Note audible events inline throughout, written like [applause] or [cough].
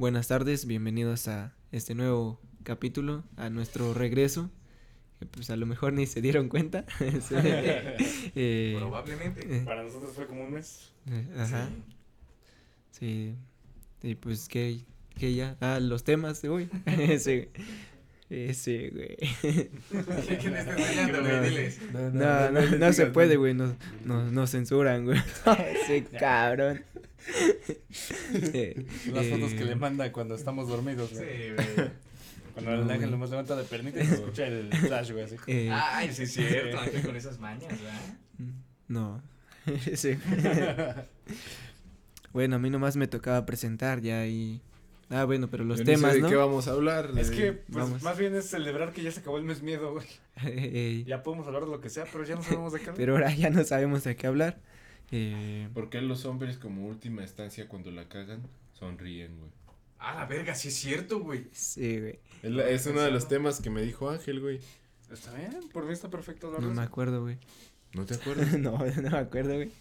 Buenas tardes, bienvenidos a este nuevo capítulo, a nuestro regreso. Que pues a lo mejor ni se dieron cuenta. [laughs] [laughs] eh, Probablemente. Eh, Para nosotros fue como un mes. Eh, ajá. Sí. Y pues que, que ya. Ah, los temas de hoy. [laughs] sí. Ese, güey. ¿Quién está [laughs] enseñando, güey? Diles. No, no, no, no, se puede, güey. Nos, nos, nos censuran, güey. [laughs] Ese cabrón. [laughs] Las fotos que le manda cuando estamos dormidos, güey. Sí, güey. Cuando el ángel nomás levanta de pernita y se escucha el flash, güey, así. Eh, Ay, sí es cierto, con esas mañas, ¿verdad? No. sí. bueno, a mí nomás me tocaba presentar ya y Ah, bueno, pero los temas, ¿De qué vamos a hablar? Es que, pues, más bien es celebrar que ya se acabó el mes miedo, güey. [laughs] Ya podemos hablar de lo que sea, pero ya no sabemos de qué [laughs] hablar. pero ahora ya no sabemos de qué hablar. Eh... ¿Por qué los hombres, como última instancia, cuando la cagan, sonríen, güey? Ah, la verga, sí es cierto, güey. Sí, güey. Es, uno de los temas que me dijo Ángel, güey. Está bien, por mí está perfecto. No me acuerdo, güey. ¿No te [laughs] acuerdas? no, no me acuerdo, güey.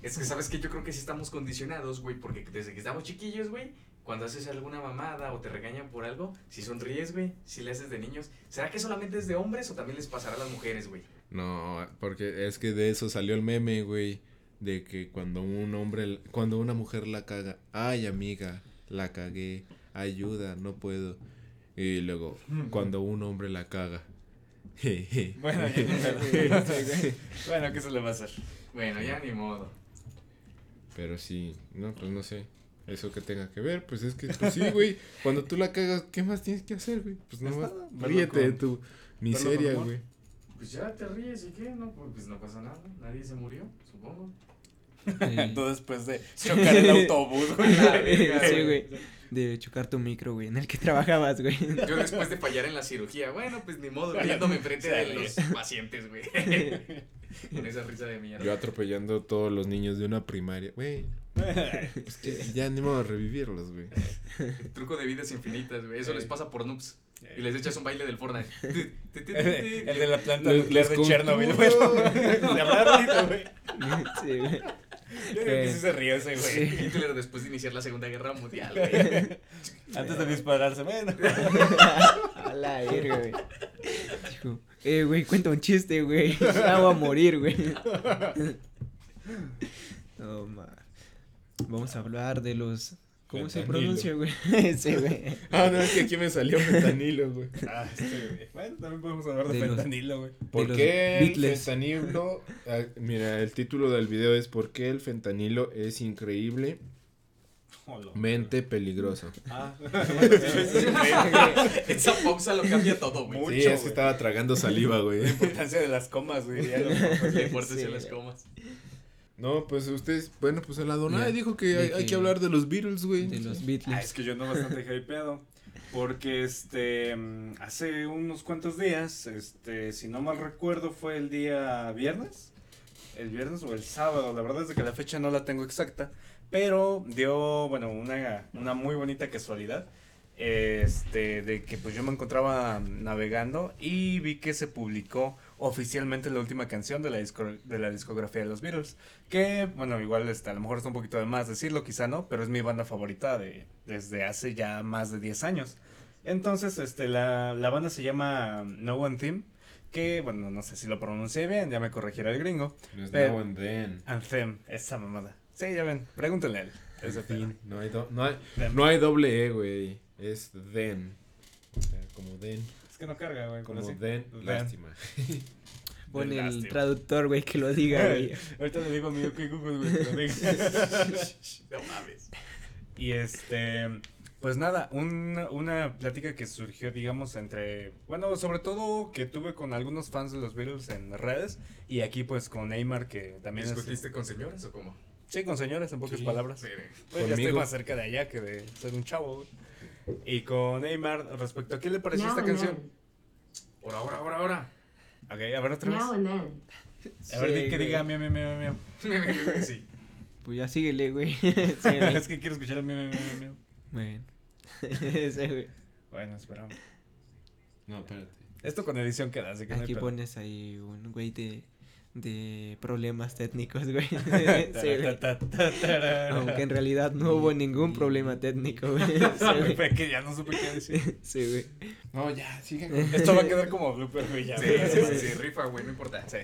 Es que, ¿sabes qué? Yo creo que sí estamos condicionados, güey, porque desde que estamos chiquillos, güey, cuando haces alguna mamada o te regañan por algo, si sonríes, güey, si le haces de niños, ¿será que solamente es de hombres o también les pasará a las mujeres, güey? No, porque es que de eso salió el meme, güey, de que cuando un hombre, cuando una mujer la caga, ay amiga, la cagué, ayuda, no puedo. Y luego, [laughs] cuando un hombre la caga. [laughs] bueno, bueno, ¿qué se le va a hacer? Bueno, ya ni modo. Pero sí, no, pues no sé eso que tenga que ver, pues es que, pues sí, güey, [laughs] cuando tú la cagas, ¿qué más tienes que hacer, güey? Pues nada más, ríete de tu miseria, güey. Pues ya te ríes y qué, no, pues no pasa nada, nadie se murió, supongo. [laughs] Todo después de chocar el [laughs] autobús, güey. sí, güey. De chocar tu micro, güey, en el que [laughs] trabajabas, güey. Yo después de fallar en la cirugía, bueno, pues ni modo, riéndome enfrente de los pacientes, güey. [laughs] Con esa risa de mierda. Yo atropellando a todos los niños de una primaria, güey. [laughs] ya ni modo de revivirlos, güey. Truco de vidas infinitas, güey. Eso les pasa por noobs. Y les echas un baile del Fortnite. el de la planta nuclear de Chernobyl, güey. De hablar güey. Sí, güey. Yo creo que sí se ríe ese, güey. Hitler después de iniciar la Segunda Guerra Mundial, güey. [laughs] Antes de dispararse, bueno. [laughs] A la verga, güey. eh, güey, cuenta un chiste, güey. Ya voy a morir, güey. [laughs] No, ma. Vamos a hablar de los ¿Cómo se pronuncia, güey? [laughs] sí, güey. [laughs] Ah, no, es que aquí me salió fentanilo, güey. Ah, sí, güey. Bueno, también podemos hablar de, fentanilo, güey. ¿Por qué el fentanilo? [laughs] Ah, mira, el título del video es ¿Por qué el fentanilo es increíble? Mente peligroso. Ah. Esa pausa lo cambia todo, güey. Sí, es que estaba tragando saliva, güey. La importancia de las comas, güey. La importancia de las comas. No, pues ustedes, bueno, pues el Adonai dijo que hay, que, hablar de los Beatles, güey. De los Beatles. Ah, es que yo ando bastante [laughs] hypeado. Porque este hace unos cuantos días, este, si no mal recuerdo, fue el día viernes. El viernes o el sábado, la verdad es que la fecha no la tengo exacta. Pero dio, bueno, una, una muy bonita casualidad. Este, de que pues yo me encontraba navegando y vi que se publicó oficialmente la última canción de la, de la discografía de los Beatles. Que, bueno, igual está, a lo mejor está un poquito de más decirlo, quizá no, pero es mi banda favorita de, desde hace ya más de 10 años. Entonces, este, la, la banda se llama No One Theme. Que, bueno, no sé si lo pronuncié bien, ya me corregirá el gringo. No es No One Then. Anthem, esa mamada. Sí, ya ven, pregúntenle a él. no, hay no, hay, no hay doble E, güey. Es Then. O sea, como Then. Que no carga, güey. Como den, lástima. [laughs] Pon el traductor, güey, que lo diga, [laughs] güey. Ahorita le digo a mi OK Google, güey, que lo diga. [laughs] no mames. Y este, pues nada, una, una plática que surgió, digamos, entre, bueno, sobre todo que tuve con algunos fans de los Beatles en redes y aquí pues con Neymar que también ¿Discutiste con señores o cómo? Sí, con señores, en pocas palabras. Sí, pues ya estoy más cerca de allá que de ser un chavo, güey. Y con Neymar, respecto a qué le pareció esta canción. Ahora, ahora, ahora, ahora. Ok, a ver otra vez. A ver, que diga miau, miau, miau, miau. [laughs] sí. Pues ya síguele, [laughs] güey. es que quiero escuchar el miau, miau, miau. Bueno. [laughs] Ese, güey. Bueno, esperamos. No, espérate. Esto con edición queda, así que Aquí pones ahí un güey de, de problemas técnicos, güey. [laughs] Sí, güey. Aunque en realidad no hubo ningún problema técnico, güey. [laughs] Sí, güey. Que ya no supe qué decir. [laughs] Sí, güey. No, ya, sigue. Esto va a quedar como blooper, güey. ya. Sí, sí, sí, sí, rifa, güey, no importa. Sí.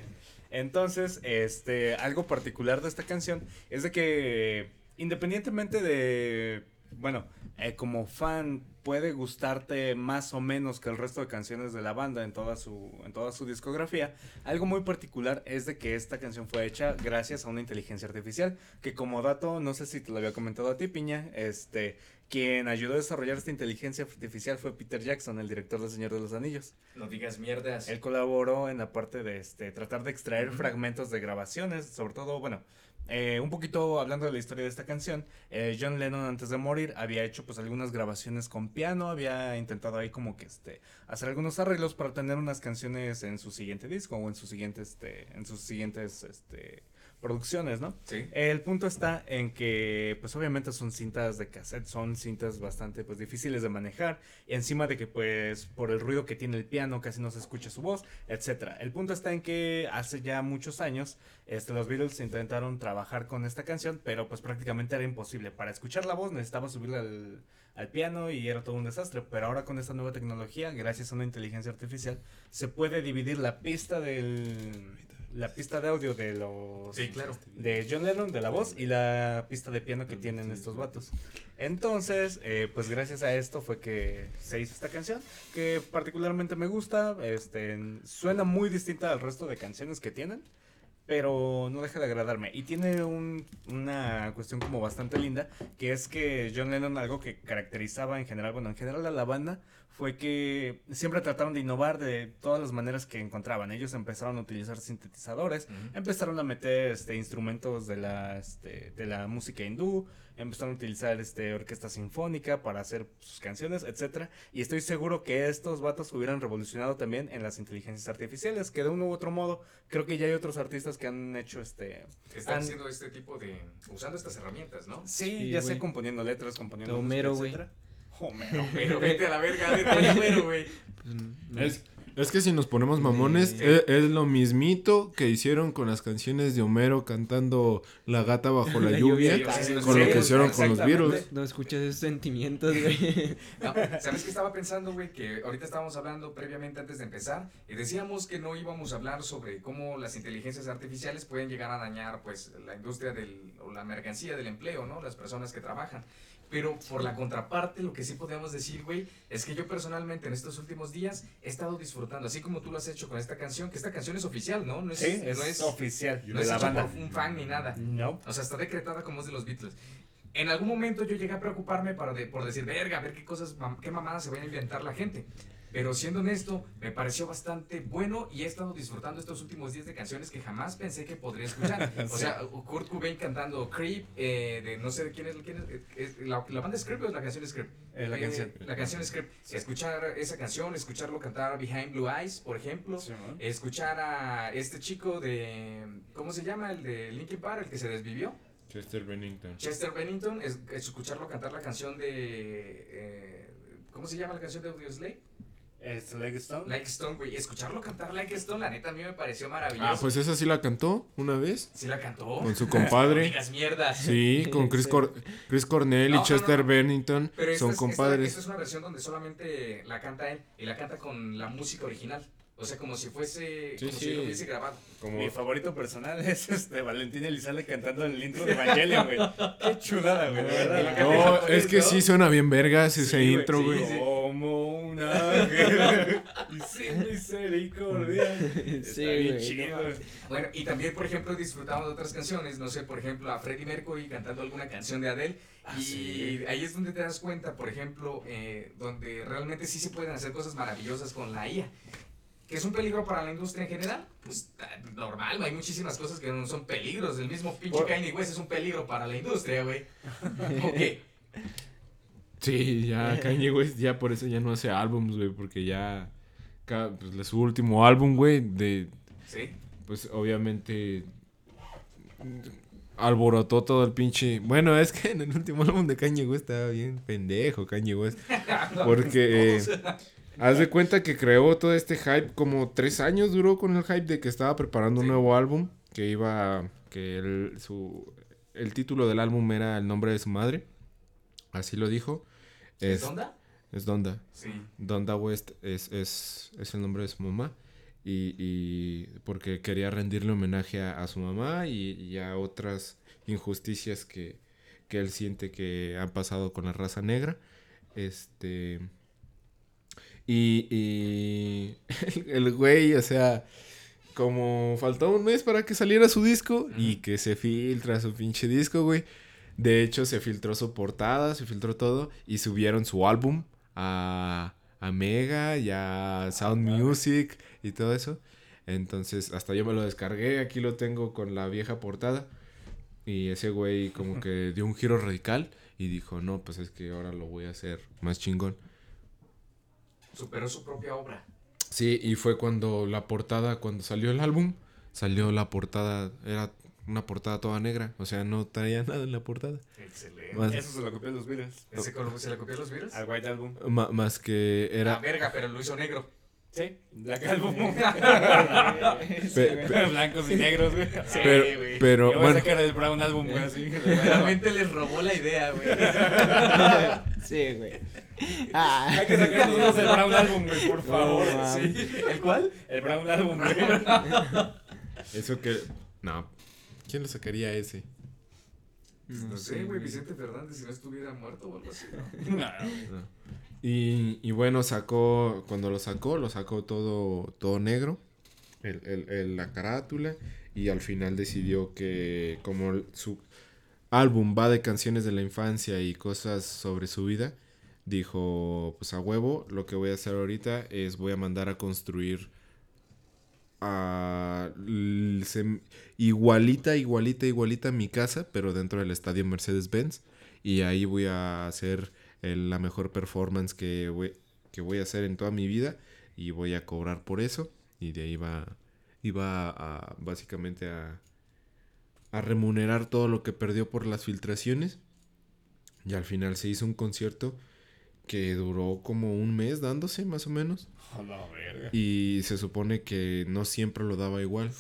Entonces, este, algo particular de esta canción es de que independientemente de, bueno, eh, como fan puede gustarte más o menos que el resto de canciones de la banda en toda su en toda su discografía, algo muy particular es de que esta canción fue hecha gracias a una inteligencia artificial, que como dato, no sé si te lo había comentado a ti, Piña, este, quien ayudó a desarrollar esta inteligencia artificial fue Peter Jackson, el director de Señor de los Anillos. No digas mierdas. Él colaboró en la parte de este tratar de extraer fragmentos de grabaciones, sobre todo, bueno, eh, un poquito hablando de la historia de esta canción, eh, John Lennon antes de morir había hecho pues algunas grabaciones con piano, había intentado ahí como que este hacer algunos arreglos para tener unas canciones en su siguiente disco o en sus siguientes este en sus siguientes este producciones, ¿no? Sí. El punto está en que, pues obviamente son cintas de cassette, son cintas bastante pues difíciles de manejar, y encima de que pues por el ruido que tiene el piano casi no se escucha su voz, etcétera. El punto está en que hace ya muchos años, este, los Beatles intentaron trabajar con esta canción, pero pues prácticamente era imposible. Para escuchar la voz necesitaba subirle al, al piano y era todo un desastre, pero ahora con esta nueva tecnología, gracias a una inteligencia artificial, se puede dividir la pista del la pista de audio de los Sí, claro. de John Lennon, de la voz, y la pista de piano que tienen estos vatos. Entonces, eh, pues gracias a esto fue que se hizo esta canción, que particularmente me gusta, este, suena muy distinta al resto de canciones que tienen, pero no deja de agradarme. Y tiene un- una cuestión como bastante linda, que es que John Lennon algo que caracterizaba en general, bueno, en general a la banda, fue que siempre trataron de innovar de todas las maneras que encontraban. Ellos empezaron a utilizar sintetizadores, empezaron a meter este, instrumentos de la, este, de la música hindú, empezaron a utilizar este, orquesta sinfónica para hacer sus canciones, etcétera. Y estoy seguro que estos vatos hubieran revolucionado también en las inteligencias artificiales, que de uno u otro modo creo que ya hay otros artistas que han hecho este... Están han- haciendo este tipo de. usando estas herramientas, ¿no? Sí, Sí, ya sea componiendo letras, componiendo Homero, música, güey. Homero. Pero [laughs] vete a la verga, vete al güero, güey. Pues. Es, es que si nos ponemos mamones, Sí. es, es lo mismito que hicieron con las canciones de Homero cantando La gata bajo la, [laughs] La lluvia, lluvia, sí, sí, con lo sí, que hicieron con los. Beatles. No escuchas esos sentimientos, güey. [laughs] No, ¿Sabes qué estaba pensando, güey? Que ahorita estábamos hablando previamente antes de empezar y decíamos que no íbamos a hablar sobre cómo las inteligencias artificiales pueden llegar a dañar, pues, la industria del, o la mercancía del empleo, ¿no? Las personas que trabajan. Pero por la contraparte, lo que sí podemos decir, güey, es que yo personalmente en estos últimos días he estado disfrutando, así como tú lo has hecho con esta canción, que esta canción es oficial, ¿no? No es, Sí, es, no es, oficial no de es la banda. por un fan ni nada. No. O sea, está decretada como es de los Beatles. En algún momento yo llegué a preocuparme para de- por decir, verga, a ver qué cosas, qué mamadas se van a inventar la gente. Pero siendo honesto, me pareció bastante bueno y he estado disfrutando estos últimos días de canciones que jamás pensé que podría escuchar. [laughs] O sea, Kurt Cobain cantando Creep, eh, de no sé de quién es, quién es, es- la, la banda es Creep o es la canción es Creep. Eh, la Eh, canción. La canción es Creep. Escuchar esa canción, escucharlo cantar Behind Blue Eyes, por ejemplo. Escuchar a este chico de, ¿cómo se llama? El de Linkin Park, el que se desvivió. Chester Bennington. Chester Bennington, es, es escucharlo cantar la canción de. eh, ¿Cómo se llama la canción de Audioslave? Es Leg Stone. Like Stone, güey. Escucharlo cantar Like Stone, la neta a mí me pareció maravilloso. Ah, pues esa sí la cantó una vez Sí la cantó. con su [laughs] compadre. digas mierda. Sí, con Chris, Sí. Cor- Chris Cornell No, y no, Chester no, no. Bennington Pero esta son es- esta- compadres. Esta, es una versión donde solamente la canta él y la canta con la música original. O sea, como si fuese. Sí, como sí. si lo hubiese grabado. Como- Mi favorito personal [laughs] es este Valentín Elizalde cantando el intro de Evangelion, güey. Qué chulada, güey, verdad. No, es que sí suena bien vergas ese Sí, intro, güey. sí. Como un ángel y sin misericordia. Está Sí, bien güey, chido. no Bueno, y también, por ejemplo, he disfrutado de otras canciones. No sé, por ejemplo, a Freddie Mercury cantando alguna canción de Adele. Ah, y sí. ahí es donde te das cuenta, por ejemplo, eh, donde realmente sí se pueden hacer cosas maravillosas con la IA. ¿Que es un peligro para la industria en general? Pues ta- normal, hay muchísimas cosas que no son peligros. El mismo pinche Kanye West es un peligro para la industria, güey. [laughs] ¿O qué? Sí, ya Kanye West ya por eso ya no hace álbums, güey, porque ya pues, su último álbum, güey, de Sí. pues obviamente alborotó todo el pinche. Bueno, es que en el último [laughs] álbum de Kanye West estaba bien pendejo Kanye West, [laughs] porque eh, Haz de cuenta que creó todo este hype, como tres años duró con el hype de que estaba preparando un nuevo álbum, que iba, que el, su, el título del álbum era el nombre de su madre, así lo dijo. ¿Es Es, onda? es Donda. Sí. Donda West es, es, es el nombre de su mamá. Y, y porque quería rendirle homenaje a, a su mamá y, y a otras injusticias que, que él siente que han pasado con la raza negra. Este. Y, y [laughs] el, güey, o sea, como faltó un mes para que saliera su disco y que se filtra su pinche disco, güey. De hecho, se filtró su portada, se filtró todo y subieron su álbum a, a Mega y a Sound Music y todo eso. Entonces, hasta yo me lo descargué, aquí lo tengo con la vieja portada. Y ese güey como [laughs] que dio un giro radical y dijo, no, pues es que ahora lo voy a hacer más chingón. Superó su propia obra. Sí, y fue cuando la portada, cuando salió el álbum, salió la portada, era una portada toda negra, o sea, no traía [laughs] nada en la portada. Excelente. Más, Eso se lo copió a los Beatles. ¿Ese se le copió a los virus? Al White Album. más que La era... verga, pero lo hizo negro. Sí, Black Album. [laughs] Blancos y negros, güey. Sí, pero, güey. pero, Yo voy a sacar el Brown Album, güey, así. [laughs] Realmente les robó la idea, güey. Sí, güey. Ah. Hay que sacar nosotros el Brown Album, güey, por favor. No, mames. Sí. ¿El cuál? El Brown Album, güey. [laughs] eso que... No, ¿quién lo sacaría ese? No sé, güey, Vicente Fernández si no estuviera muerto o algo así. ¿no? No. No. Y, y bueno, sacó, cuando lo sacó, lo sacó todo, todo negro, el, el- el- la carátula, y al final decidió que como su álbum va de canciones de la infancia y cosas sobre su vida, dijo, pues a huevo, lo que voy a hacer ahorita es voy a mandar a construir a igualita, igualita, igualita mi casa, pero dentro del estadio Mercedes-Benz. Y ahí voy a hacer el- la mejor performance que voy, que voy a hacer en toda mi vida. Y voy a cobrar por eso. Y de ahí va, iba a, básicamente a, a remunerar todo lo que perdió por las filtraciones. Y al final se hizo un concierto que duró como un mes dándose, más o menos. A la verga. Y se supone que no siempre lo daba igual.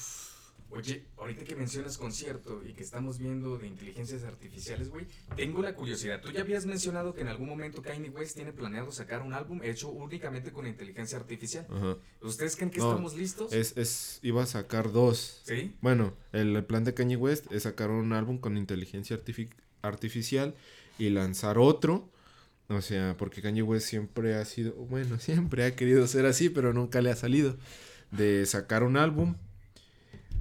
Oye, ahorita que mencionas concierto y que estamos viendo de inteligencias artificiales, güey, tengo la curiosidad. Tú ya habías mencionado que en algún momento Kanye West tiene planeado sacar un álbum hecho únicamente con inteligencia artificial. Ajá. ¿Ustedes creen que No, estamos listos? Es, es, iba a sacar dos. ¿Sí? Bueno, el, plan de Kanye West es sacar un álbum con inteligencia artifi- artificial y lanzar otro. O sea, porque Kanye West siempre ha sido, bueno, [laughs] siempre ha querido ser así, pero nunca le ha salido. De sacar un álbum.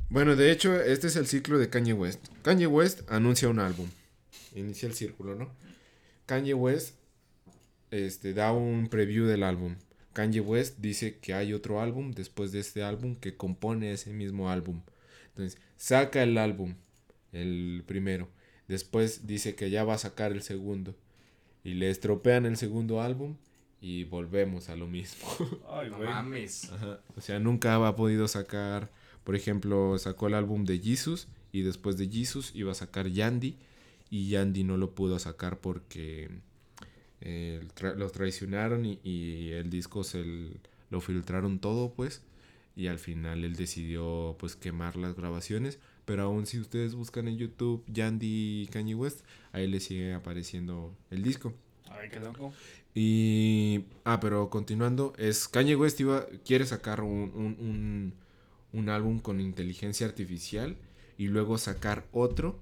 Bueno, de hecho, este es el ciclo de Kanye West. Kanye West anuncia un álbum. Inicia el círculo, ¿no? Kanye West este, da un preview del álbum. Kanye West dice que hay otro álbum después de este álbum que compone ese mismo álbum. Entonces, saca el álbum, el primero. Después dice que ya va a sacar el segundo. Y le estropean el segundo álbum y volvemos a lo mismo. Ay, güey. mames. Ajá. O sea, nunca ha podido sacar, por ejemplo, sacó el álbum de Jesus y después de Jesus iba a sacar Yandy y Yandy no lo pudo sacar porque eh, tra- los traicionaron y, y el disco se lo filtraron todo, pues. Y al final él decidió pues quemar las grabaciones. Pero aún si ustedes buscan en YouTube Yandy y Kanye West, ahí les sigue apareciendo el disco. Ay, qué loco. Y. Ah, pero continuando, es Kanye West iba, quiere sacar un, un, un, un álbum con inteligencia artificial y luego sacar otro,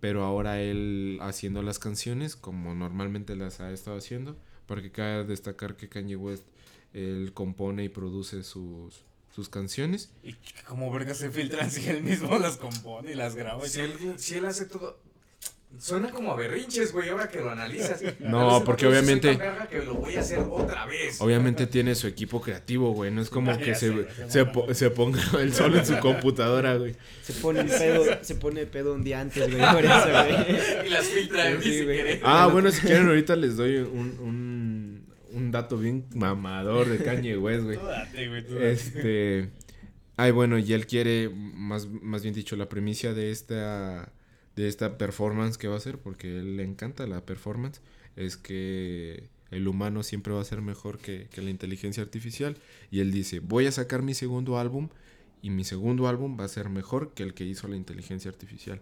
pero ahora él haciendo las canciones como normalmente las ha estado haciendo, porque cabe destacar que Kanye West él compone y produce sus, sus canciones. ¿Y cómo verga se filtran [laughs] si él mismo las compone y las graba? y Si él, si él hace todo. Suena como a berrinches, güey, ahora que lo analizas. [laughs] No, porque sí obviamente- que lo voy a hacer otra vez. Obviamente tiene su equipo creativo, güey, no es como Ya que se, se, po- se ponga [laughs] él solo en su computadora, güey. Se pone el pedo, se pone el pedo un día antes, güey, por eso, [laughs] güey. Y las filtra en Sí, si quiere. Ah, bueno, si quieren ahorita les doy un, un, un dato bien mamador de Kanye West, güey. Date. Este... Ay, bueno, y él quiere, más, más bien dicho, la premisa de esta, de esta performance que va a hacer, porque a él le encanta la performance, es que el humano siempre va a ser mejor que, que la inteligencia artificial. Y él dice, voy a sacar mi segundo álbum y mi segundo álbum va a ser mejor que el que hizo la inteligencia artificial.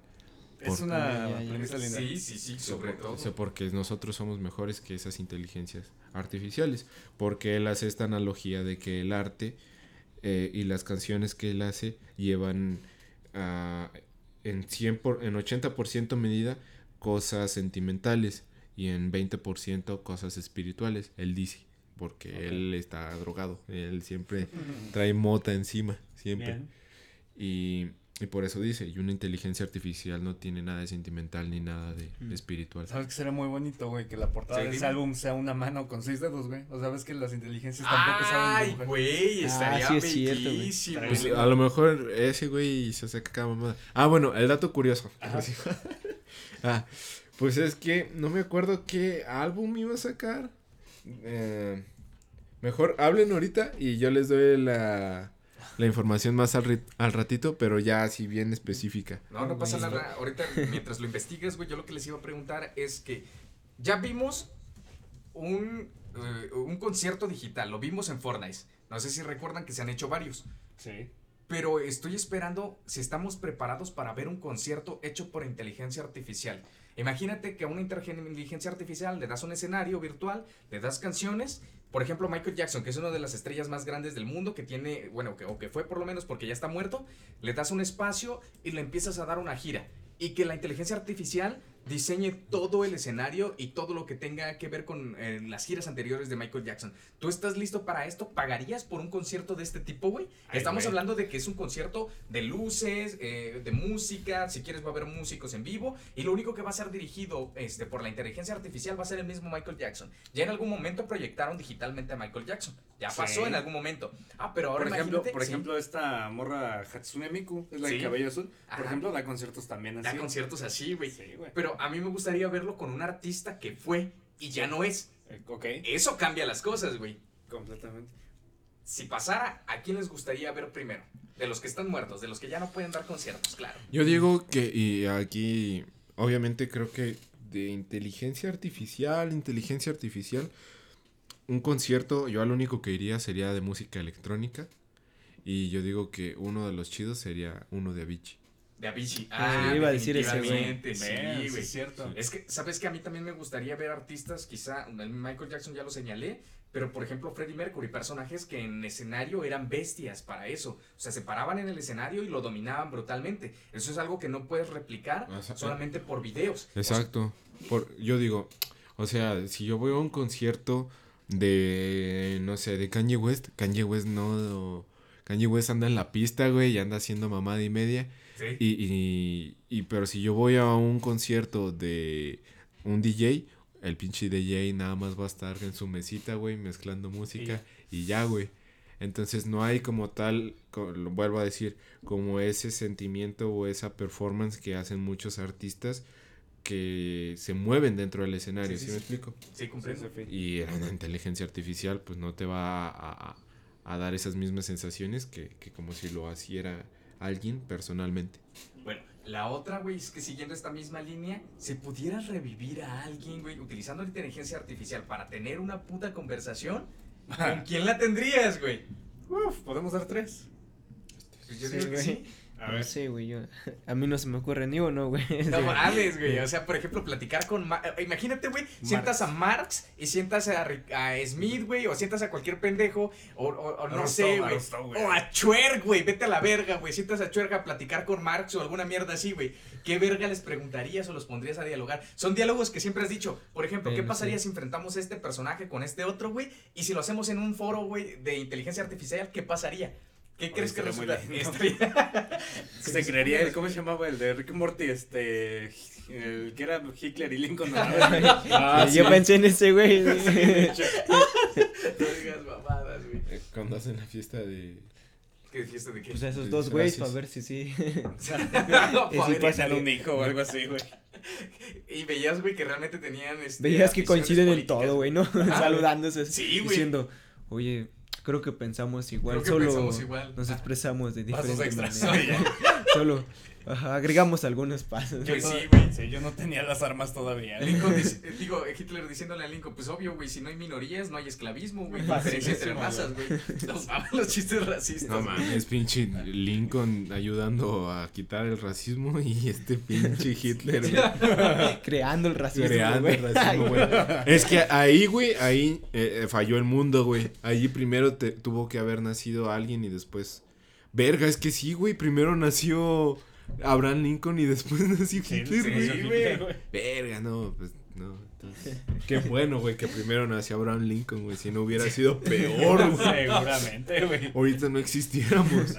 Es Por- una premisa linda. Sí, sí, sí, sobre todo. O sea, porque nosotros somos mejores que esas inteligencias artificiales. Porque él hace esta analogía de que el arte eh, y las canciones que él hace llevan ah, en, 100 por- en 80% medida cosas sentimentales y en 20% cosas espirituales. Él dice, porque él está drogado. Él siempre [laughs] trae mota encima, siempre. Bien. Y, y por eso dice, y una inteligencia artificial no tiene nada de sentimental ni nada de Mm. espiritual. ¿Sabes que sería muy bonito, güey? Que la portada Sí, de ese dime. álbum sea una mano con seis dedos, güey. O sea, ves que las inteligencias tampoco saben Ay, dibujar. güey, Ah, estaría sí es cierto, güey. bellísimo. Estaría Pues, a lo mejor ese güey se saca cada mamada. Ah, bueno, el dato curioso. [laughs] Ah, pues es que no me acuerdo qué álbum iba a sacar. Eh, mejor hablen ahorita y yo les doy la, la información más al, rit- al ratito, pero ya así bien específica. No, no pasa nada. Ahorita, mientras lo investigas, güey, yo lo que les iba a preguntar es que ya vimos un, eh, un concierto digital, lo vimos en Fortnite. No sé si recuerdan que se han hecho varios. Sí. Pero estoy esperando si estamos preparados para ver un concierto hecho por inteligencia artificial. Imagínate que a una inteligencia artificial le das un escenario virtual, le das canciones. Por ejemplo, Michael Jackson, que es una de las estrellas más grandes del mundo, que tiene, bueno, que, o que fue por lo menos porque ya está muerto, le das un espacio y le empiezas a dar una gira. Y que la inteligencia artificial diseñe todo el escenario y todo lo que tenga que ver con eh, las giras anteriores de Michael Jackson. ¿Tú estás listo para esto? ¿Pagarías por un concierto de este tipo, güey? Estamos hablando de que es un concierto de luces, eh, de música, si quieres va a haber músicos en vivo y lo único que va a ser dirigido este, por la inteligencia artificial va a ser el mismo Michael Jackson. Ya en algún momento proyectaron digitalmente a Michael Jackson. Ya Sí. pasó en algún momento. Ah, pero ahora Por ejemplo, por sí, ejemplo, esta morra Hatsune Miku, es la Sí. de cabello azul. Por Ajá. ejemplo, da conciertos también así. da conciertos así, güey. Sí, güey. Pero a mí me gustaría verlo con un artista que fue y ya no es. Eh, ok, Eso cambia las cosas, güey. completamente. Si pasara, ¿a quién les gustaría ver primero? De los que están muertos, de los que ya no pueden dar conciertos, claro. Yo digo que, y aquí, obviamente creo que de inteligencia artificial, inteligencia artificial, un concierto, yo al único que iría sería de música electrónica. Y yo digo que uno de los chidos sería uno de Avicii. De Avicii. Ah, iba a decir ese, güey. Sí, sí, güey. es cierto. Es que, ¿sabes que A mí también me gustaría ver artistas, quizá, el Michael Jackson ya lo señalé, pero por ejemplo Freddie Mercury, personajes que en escenario eran bestias para eso. O sea, se paraban en el escenario y lo dominaban brutalmente. Eso es algo que no puedes replicar solamente por videos. Exacto. Por, yo digo, o sea, si yo voy a un concierto de, no sé, de Kanye West, Kanye West no... Kanye West anda en la pista, güey, y anda haciendo mamada y media. Sí. Y, y, y pero si yo voy a un concierto de un DJ, el pinche DJ nada más va a estar en su mesita, güey, mezclando música y ya, güey. Entonces no hay como tal, lo vuelvo a decir, como ese sentimiento o esa performance que hacen muchos artistas que se mueven dentro del escenario, Sí, ¿sí, sí, me sí. explico? Sí, comprendo. Y una inteligencia artificial pues no te va a, a- a dar esas mismas sensaciones que, que como si lo hiciera alguien personalmente. Bueno, la otra, güey, es que siguiendo esta misma línea, si pudieras revivir a alguien, güey, utilizando la inteligencia artificial para tener una puta conversación, ¿con quién la tendrías, güey? Uf, podemos dar tres. Pues yo Sí, digo que sí. A No sé, güey, yo, [laughs] a mí no se me ocurre ni uno, güey. [laughs] No mames, güey. O sea, por ejemplo, platicar con. Ma- eh, Imagínate, güey, sientas a Marx y sientas a, Smith, güey, o sientas a cualquier pendejo, o, o- o no sé, güey. O a Chuer, güey, vete a la verga, güey. Sientas a Chuerga a platicar con Marx o alguna mierda así, güey. ¿Qué verga les preguntarías o los pondrías a dialogar? Son diálogos que siempre has dicho. Por ejemplo, ¿qué pasaría sí. si enfrentamos a este personaje con este otro, güey? Y si lo hacemos en un foro, güey, de inteligencia artificial, ¿qué pasaría? ¿Qué crees que resulta? [laughs] Estaría- [laughs] Se creería, el- ¿cómo se llamaba? El de Rick Morty, este. El que era Hitler y Lincoln. ¿no? [laughs] Ah, yo pensé en ese, güey. No digas mamadas, güey. Eh, Cuando hacen la fiesta de... ¿Qué dijiste de qué? Pues a esos dos güeyes, para ver si sí. No, Y sí padre, pasa Tener un hijo o algo así, güey. Y veías, güey, que realmente tenían. Este, Veías que coinciden en todo, güey, ¿no? Saludándose. Sí, güey. Diciendo, oye, creo que pensamos igual, Creo que solo pensamos igual. nos Ah, expresamos de Pasos diferente extras. manera. [laughs] solo Ajá, agregamos algunos pasos. Yo Pues sí, güey. sí, yo no tenía las armas todavía. Lincoln dice- eh, digo, Hitler diciéndole a Lincoln, pues obvio, güey, si no hay minorías, no hay esclavismo, güey. No hay diferencia entre razas, güey. Nos maman los chistes racistas. No mames, pinche Lincoln ayudando a quitar el racismo y este pinche [laughs] Hitler, güey, [laughs] Creando el racismo, creando el racismo, güey. Es que ahí, güey, ahí eh, eh, falló el mundo, güey. Allí primero te, tuvo que haber nacido alguien y después... Verga, es que sí, güey, primero nació Abraham Lincoln y después nació Hitler, güey. sí. Verga, no, pues no. entonces, qué bueno, güey, que primero nació Abraham Lincoln, güey. Si no hubiera sido peor, [laughs] güey. Seguramente, güey. Ahorita no existiéramos.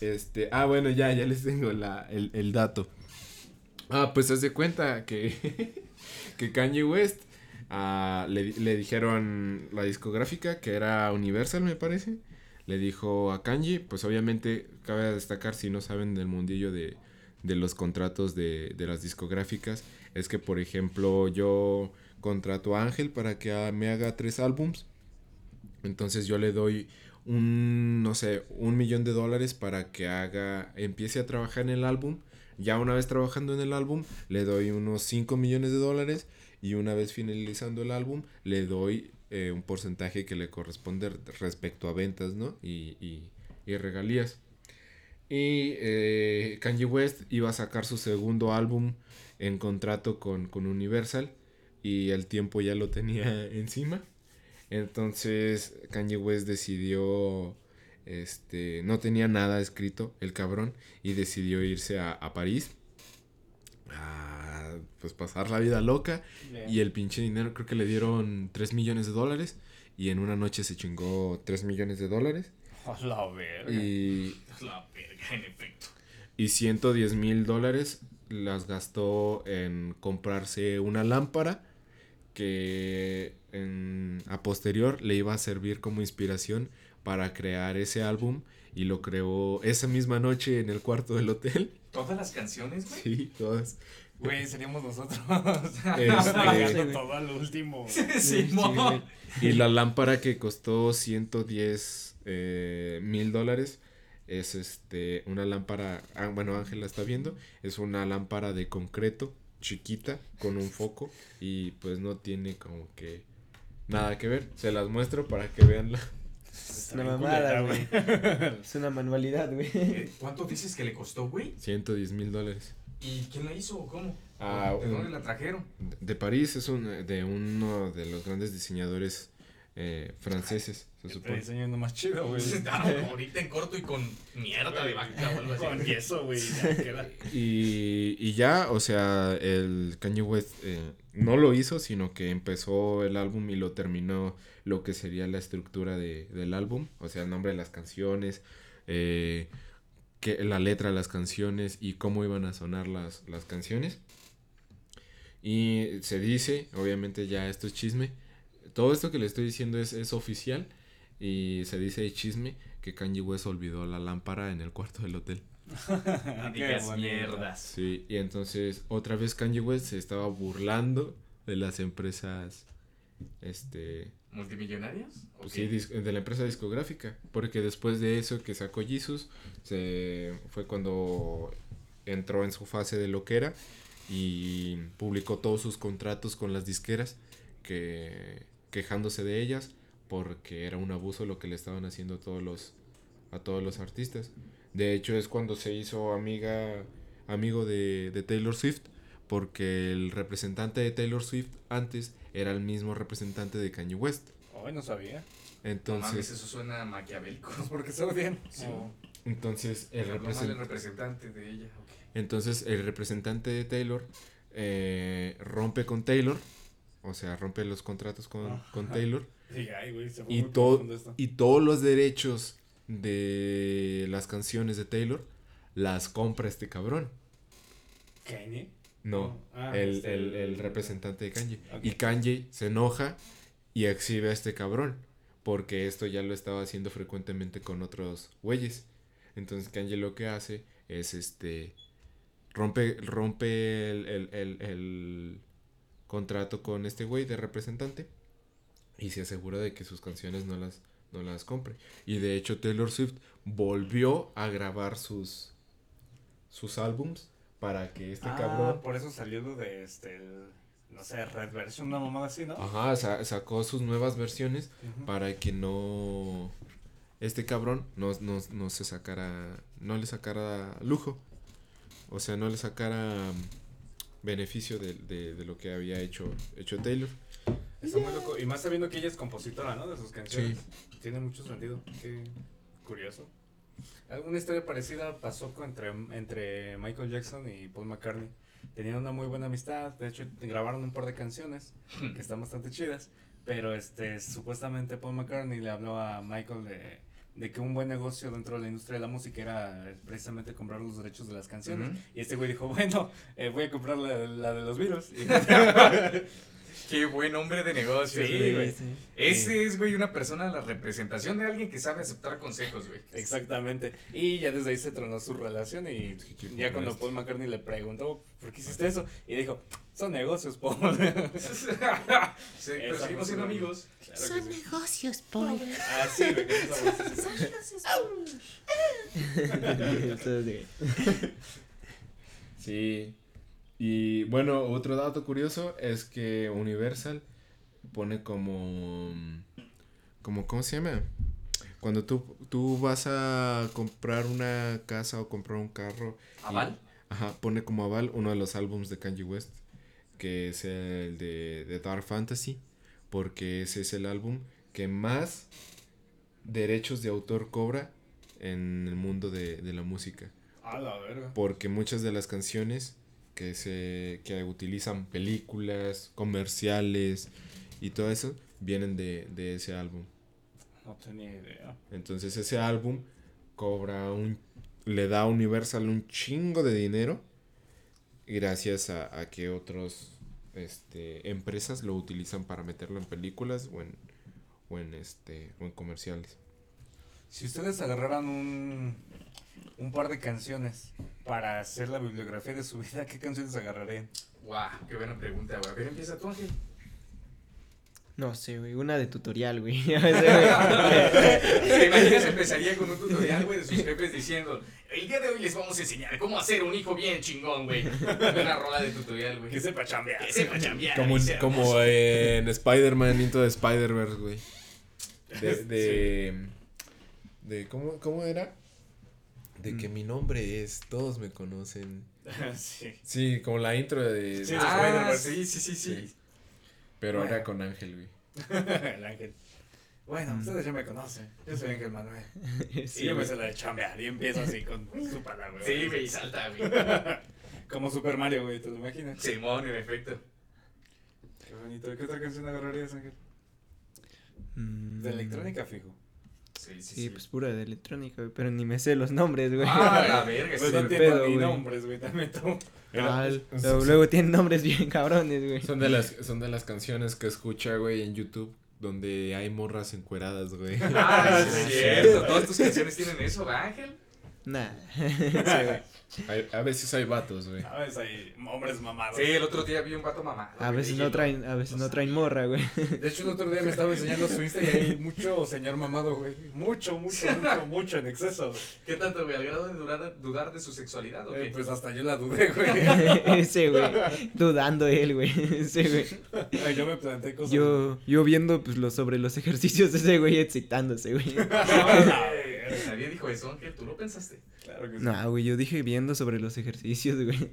Este, ah, bueno, ya, ya les tengo la, el, el dato. Ah, pues haz de cuenta que, [laughs] que Kanye West ah, le, le dijeron la discográfica que era Universal, me parece. Le dijo a Kanye, pues obviamente cabe destacar si no saben del mundillo de, de los contratos de, de las discográficas, es que por ejemplo yo contrato a Ángel para que me haga tres álbums. Entonces yo le doy un, no sé, un millón de dólares para que haga, empiece a trabajar en el álbum. Ya una vez trabajando en el álbum, le doy unos 5 millones de dólares y una vez finalizando el álbum, le doy eh, un porcentaje que le corresponde respecto a ventas, ¿no? Y, y, y regalías. Y eh, Kanye West iba a sacar su segundo álbum en contrato con, con Universal y el tiempo ya lo tenía [laughs] encima. Entonces Kanye West decidió, este, no tenía nada escrito el cabrón y decidió irse a, a París pues pasar la vida loca y el pinche dinero creo que le dieron 3 millones de dólares y en una noche se chingó 3 millones de dólares A la verga. y, La verga, en efecto. y 110 mil dólares las gastó en comprarse una lámpara que en- a posterior le iba a servir como inspiración para crear ese álbum y lo creó esa misma noche en el cuarto del hotel. ¿Todas las canciones, güey? Sí, todas. Güey, seríamos nosotros. [laughs] Este- Pagando todo al último. Sí, Sí. Y la lámpara que costó 110 eh, mil dólares es este una lámpara, ah, bueno Ángel la está viendo, es una lámpara de concreto chiquita con un foco y pues no tiene como que nada que ver. Se las muestro para que vean la... Está Una mamada, güey. Es una manualidad, güey. Eh, ¿Cuánto dices que le costó, güey? 110 mil dólares. ¿Y quién la hizo o cómo? Ah, ¿De un- dónde la trajeron? De- París es un, de uno de los grandes diseñadores eh, franceses, se supone. diseñando más chido, güey. [laughs] Ah, ahorita en corto y con mierda de vaca o algo así. Con yeso, güey. ya queda. [laughs] Y, y ya, o sea, el Kanye West eh, no lo hizo, sino que empezó el álbum y lo terminó lo que sería la estructura de, del álbum, o sea, el nombre de las canciones, eh, que, la letra de las canciones y cómo iban a sonar las, las canciones. Y se dice, obviamente ya esto es chisme, todo esto que le estoy diciendo es, es oficial y se dice de chisme que Kanye West olvidó la lámpara en el cuarto del hotel. [laughs] Qué mierdas. Sí, y entonces otra vez Kanye West se estaba burlando de las empresas, este, ¿Multimillonarios? pues sí, de la empresa discográfica, porque después de eso que sacó Jesus, se fue cuando entró en su fase de loquera y publicó todos sus contratos con las disqueras, que quejándose de ellas porque era un abuso lo que le estaban haciendo a todos los a todos los artistas. De hecho es cuando se hizo amiga amigo de, de Taylor Swift porque el representante de Taylor Swift antes era el mismo representante de Kanye West. Ay, no sabía. No mames, Entonces, eso suena maquiavélico. Pues porque se odian. Sí. Oh. entonces el, representante de ella. entonces el representante de Taylor eh, rompe con Taylor, o sea, rompe los contratos con, con. Taylor Sí, ay, güey, se fue y, todo y todos los derechos de las canciones de Taylor las compra este cabrón. ¿Kanye? No, Ah, el, este, el- el representante de Kanye. Ok. Y Kanye se enoja y exhibe a este cabrón. Porque esto ya lo estaba haciendo frecuentemente con otros güeyes. Entonces Kanye lo que hace es este. Rompe, rompe el, el- el- el contrato con este güey de representante. Y se asegura de que sus canciones no las, no las compre. Y de hecho Taylor Swift volvió a grabar sus, sus álbums para que este Ah, cabrón por eso salió de este, el, no sé, Red Version, una mamada así, ¿no? Ajá, sa- sacó sus nuevas versiones para que no este cabrón no, no, no se sacara no le sacara lujo o sea no le sacara mm, beneficio de, de, de lo que había hecho hecho Taylor Está muy loco. Y más sabiendo que ella es compositora, ¿no? De sus canciones. Tiene mucho sentido. Qué curioso. Alguna historia parecida pasó entre, entre Michael Jackson y Paul McCartney. Tenían una muy buena amistad. De hecho, grabaron un par de canciones que están bastante chidas. Pero este, supuestamente Paul McCartney le habló a Michael de, de que un buen negocio dentro de la industria de la música era precisamente comprar los derechos de las canciones. Ujú. Y este güey dijo, bueno, eh, voy a comprar la, la de los Beatles. [laughs] [laughs] [laughs] Qué buen hombre de negocios, Sí, güey. güey. Sí. Ese es, güey, una persona, la representación de alguien que sabe aceptar consejos, güey. Exactamente. Y ya desde ahí se tronó su relación y ya cuando. Paul McCartney le preguntó, ¿por qué hiciste eso? Y dijo, son negocios, Paul. [laughs] Sí, [laughs] pero seguimos siendo amigos. Claro Son sí. negocios, Paul. Ah, sí, esa voz. Entonces, de- Sí. Y bueno, otro dato curioso es que Universal pone como como ¿cómo se llama? Cuando tú, tú vas a comprar una casa o comprar un carro, ¿Aval? ajá, pone como aval uno de los álbums de Kanye West, que es el de, de Dark Fantasy, porque ese es el álbum que más derechos de autor cobra en el mundo de, de la música A la verga. porque muchas de las canciones que se que utilizan películas, comerciales y todo eso vienen de, de ese álbum. No tenía idea. Entonces ese álbum cobra un le da a Universal un chingo de dinero gracias a, a que otros este empresas lo utilizan para meterlo en películas o en o en este o en comerciales. Si ustedes agarraran un, un par de canciones para hacer la bibliografía de su vida, ¿qué canciones agarrarían? Guau, qué buena pregunta, güey. A ver, empieza tú, Ángel. No sé, güey. Una de tutorial, [laughs] [laughs] güey. ¿Te imaginas? Empezaría con un tutorial, güey, de sus jefes diciendo: El día de hoy les vamos a enseñar cómo hacer un hijo bien chingón, güey. Una [laughs] rola de tutorial, güey. Que sepa chambear. Que sepa chambear. Como, en- como en Spider-Man Into the Spider-Verse, güey. De, de, de ¿cómo, ¿Cómo era? De que Mm. mi nombre es, todos me conocen. [laughs] sí. Sí, como la intro de... Sí, de- Ah, sí, sí, sí, sí. Sí. Pero Bueno. ahora con Ángel, güey. [laughs] El ángel. Bueno, Mm. ustedes ya me conocen. Yo soy Ángel Manuel. [laughs] Sí, y yo me sé la de chambear y empiezo así con su palabra. Sí, güey, salta, güey. Como Super Mario, güey, ¿te lo imaginas? Simón, en efecto. Qué bonito. ¿Qué otra canción agarrarías, Ángel? Mm, De electrónica, fijo. Sí, sí, Sí, pues pura de electrónica, güey. Pero ni me sé los nombres, güey. Ah, la verga, [laughs] Pues no ni tiene ni güey. nombres, güey, también tú. Ah, luego tienen nombres bien cabrones, güey. Son de las, son de las canciones que escucha, güey, en YouTube, donde hay morras encueradas, güey. Ah, [laughs] es cierto. Todas tus canciones tienen eso, ¿verdad, Ángel? Nah. Sí, güey. Hay- a veces hay vatos, güey. ¿Sabes? Hay hombres mamados. Sí, el otro día vi un vato mamá. A veces no traen, a veces no traen morra, güey. De hecho, el otro día me estaba enseñando su Insta y hay mucho señor mamado, güey. Mucho, mucho, mucho, mucho en exceso. güey. ¿Qué tanto, güey? ¿Al grado de dudar, dudar de su sexualidad o Eh, pues hasta yo la dudé, güey. [laughs] Ese, güey. Dudando él, güey. Ese, güey. Ay, yo me planteé cosas. Yo, yo viendo pues lo sobre los ejercicios de ese güey excitándose, güey. [laughs] Nadie dijo eso, Ángel. ¿Tú lo pensaste? Claro que sí. No, güey, yo dije viendo sobre los ejercicios, güey.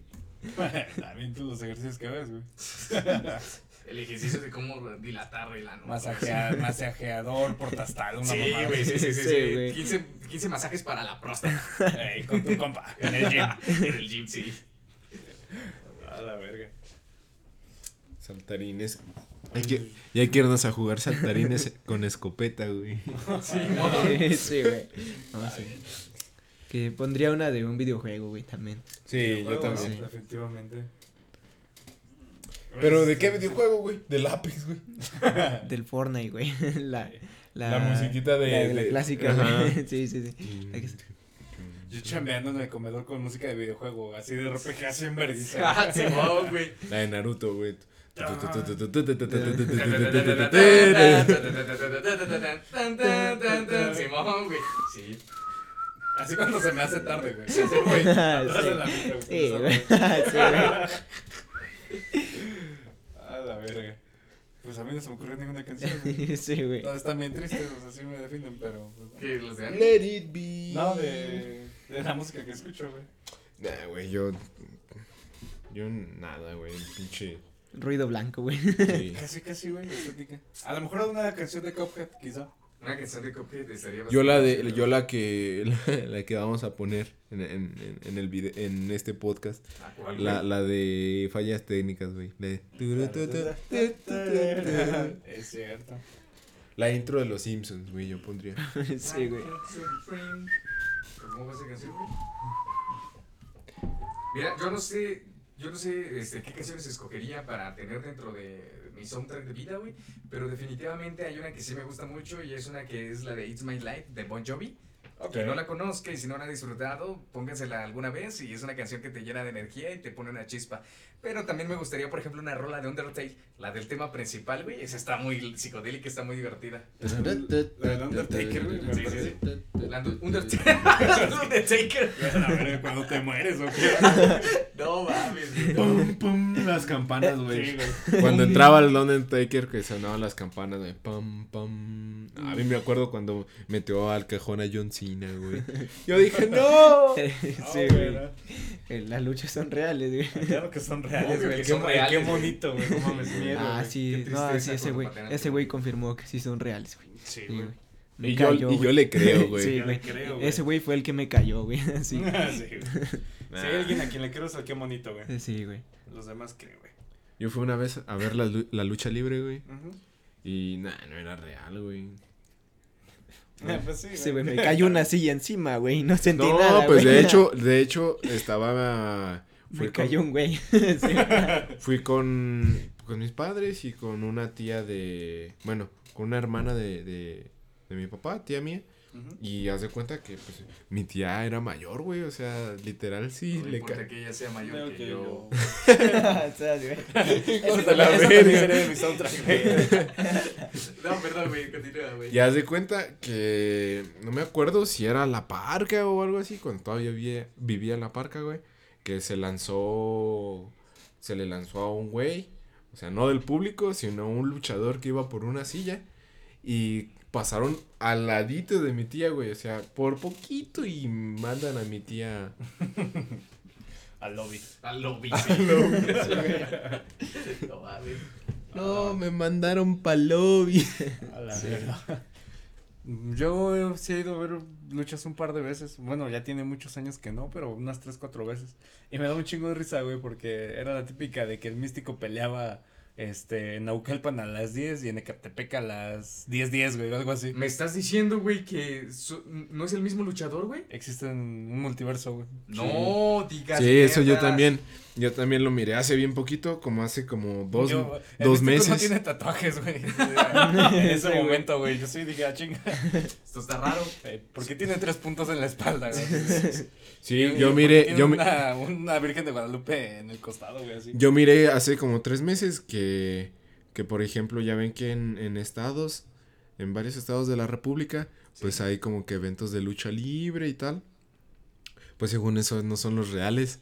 [laughs] También tú los ejercicios que ves, güey. El ejercicio de cómo dilatar el ano. Masajea- [laughs] masajeador, portastal, una Sí, mamada. güey, sí, sí, sí. Sí, sí. güey. 15, 15 masajes para la próstata. [laughs] Ey, con tu compa, en el gym. En el gym, sí. A la verga. Saltarines. Hay que, y hay que irnos a jugar saltarines con escopeta, güey. Sí, Sí, güey. No, sí. Que pondría una de un videojuego, güey, también. Sí, yo también. ¿no? Efectivamente. Pero ¿de qué videojuego, güey? Del Apex, güey. [laughs] Del Fortnite, güey. [laughs] La, la, La musiquita de- la, de la de- clásica, güey. [laughs] Sí, sí, sí. Yo chambeando en el comedor con música de videojuego, así de RPG, así en Ah, vergüenza. Güey. La de Naruto, güey. Simón, güey. Sí. Así cuando se me hace tarde, güey. Así, [laughs] güey. Sí, güey. [laughs] Sí, güey. A la verga. Pues a mí no se me ocurrió ninguna canción, güey. [laughs] Sí, güey. Todas están bien tristes, o sea, sí me definen, pero. pues, no. ¿Qué? ¿Los de? Let it be. No, de, de la música que escucho, güey. Nah, güey, yo. Yo nada, güey. Pinche. Ruido blanco, güey. Sí. [laughs] Casi, casi, güey, estética. A lo mejor una canción de Cuphead, quizá. Una canción de Cuphead estaría Yo la de, yo la que, [laughs] la, la que vamos a poner en, en, en, en el video, en este podcast, Ah, ¿cuál, la, la de fallas técnicas, güey. La, de. Es cierto. La intro de los Simpsons, güey, yo pondría. [laughs] Sí, güey. ¿Cómo va esa canción, güey? Mira, yo no sé, yo no sé este, qué canciones escogería para tener dentro de mi soundtrack de vida, güey. Pero definitivamente hay una que sí me gusta mucho y es una que es la de It's My Life de Bon Jovi. Ok. Que no la conozca y si no la ha disfrutado, póngansela alguna vez y es una canción que te llena de energía y te pone una chispa. Pero también me gustaría, por ejemplo, una rola de Undertale, la del tema principal, güey. Esa está muy psicodélica, está muy divertida. La del Undertaker, güey. Sí, sí, sí. La de [laughs] [laughs] Undertaker. Undertaker. A ver, cuando te mueres, ¿o qué? [laughs] No mames. Pum, pum, las campanas, Sí, güey. güey. Cuando entraba el Undertaker que sonaban las campanas, güey. Pam, pam. A mí me acuerdo cuando metió al cajón a John Cena, güey. [laughs] Yo dije, no. [laughs] Sí, Ah, güey. ¿no? Eh, Las luchas son reales, güey. Claro que son reales, güey. que Qué, reales, qué güey. bonito, güey. No mames, miedo. Ah, güey. sí, no, sí, ese güey. Ese güey confirmó que sí son reales, güey. Sí, Sí, güey. güey. Me Y yo, cayó, y [laughs] yo güey. le creo, güey. Sí, Yo güey. le creo, güey. Ese güey fue el que me cayó, güey. Sí. sí, güey. Si hay alguien a quien le creo es al qué bonito, güey. Sí, güey. Los demás creo, güey. Yo fui una vez a ver la, la lucha libre, güey. Ujú. Y nada, no era real, güey. Ah, Pues sí, Sí, güey, me cayó una silla encima, güey, y no sentí No, nada, pues güey. de hecho, [laughs] de hecho, estaba. Me Fui cayó con, un güey. [laughs] Sí. [laughs] fui con, con mis padres y con una tía de. Bueno, con una hermana de, de, de mi papá, tía mía. Ujú. Y haz de cuenta que pues, mi tía era mayor, güey. O sea, literal sí No le importa cae. que ella sea mayor Creo que, que yo. O sea, [laughs] [laughs] güey. Eso la también verga. sería de mi soundtrack, güey. [laughs] No, perdón, güey, continúa, güey. Y haz de cuenta que no me acuerdo si era la parca o algo así, cuando todavía vivía, vivía en la parca, güey, que se lanzó, se le lanzó a un güey, o sea, no del público, sino a un luchador que iba por una silla y pasaron al ladito de mi tía, güey, o sea, por poquito y mandan a mi tía. [laughs] Al lobby. Al lobby. [laughs] [laughs] No mames. No, me mandaron pa'l lobby. A la verga. Yo sí he ido a ver luchas un par de veces. Bueno, ya tiene muchos años que no, pero unas tres, cuatro veces. Y me da un chingo de risa, güey, porque era la típica de que el místico peleaba este, en Naucalpan a las 10 y en Ecatepec a las 10, 10, güey, o algo así. ¿Me estás diciendo, güey, que no es el mismo luchador, güey? Existe un multiverso, güey. No, digas. Sí, eso yo también, yo también lo miré hace bien poquito, como hace como dos, Yo- el dos místico No meses. tiene tatuajes, güey. [laughs] [laughs] en ese Sí, momento, güey. Yo sí dije, ah, chinga. [laughs] Esto está raro. eh, porque tiene tres puntos en la espalda, güey. Sí, Y- yo miré, tiene yo, mi- una, una Virgen de Guadalupe en el costado, güey, así. Yo miré hace como tres meses que, que por ejemplo, ya ven que en, en estados, en varios estados de la República, pues hay como que eventos de lucha libre y tal. Pues según eso no son los reales,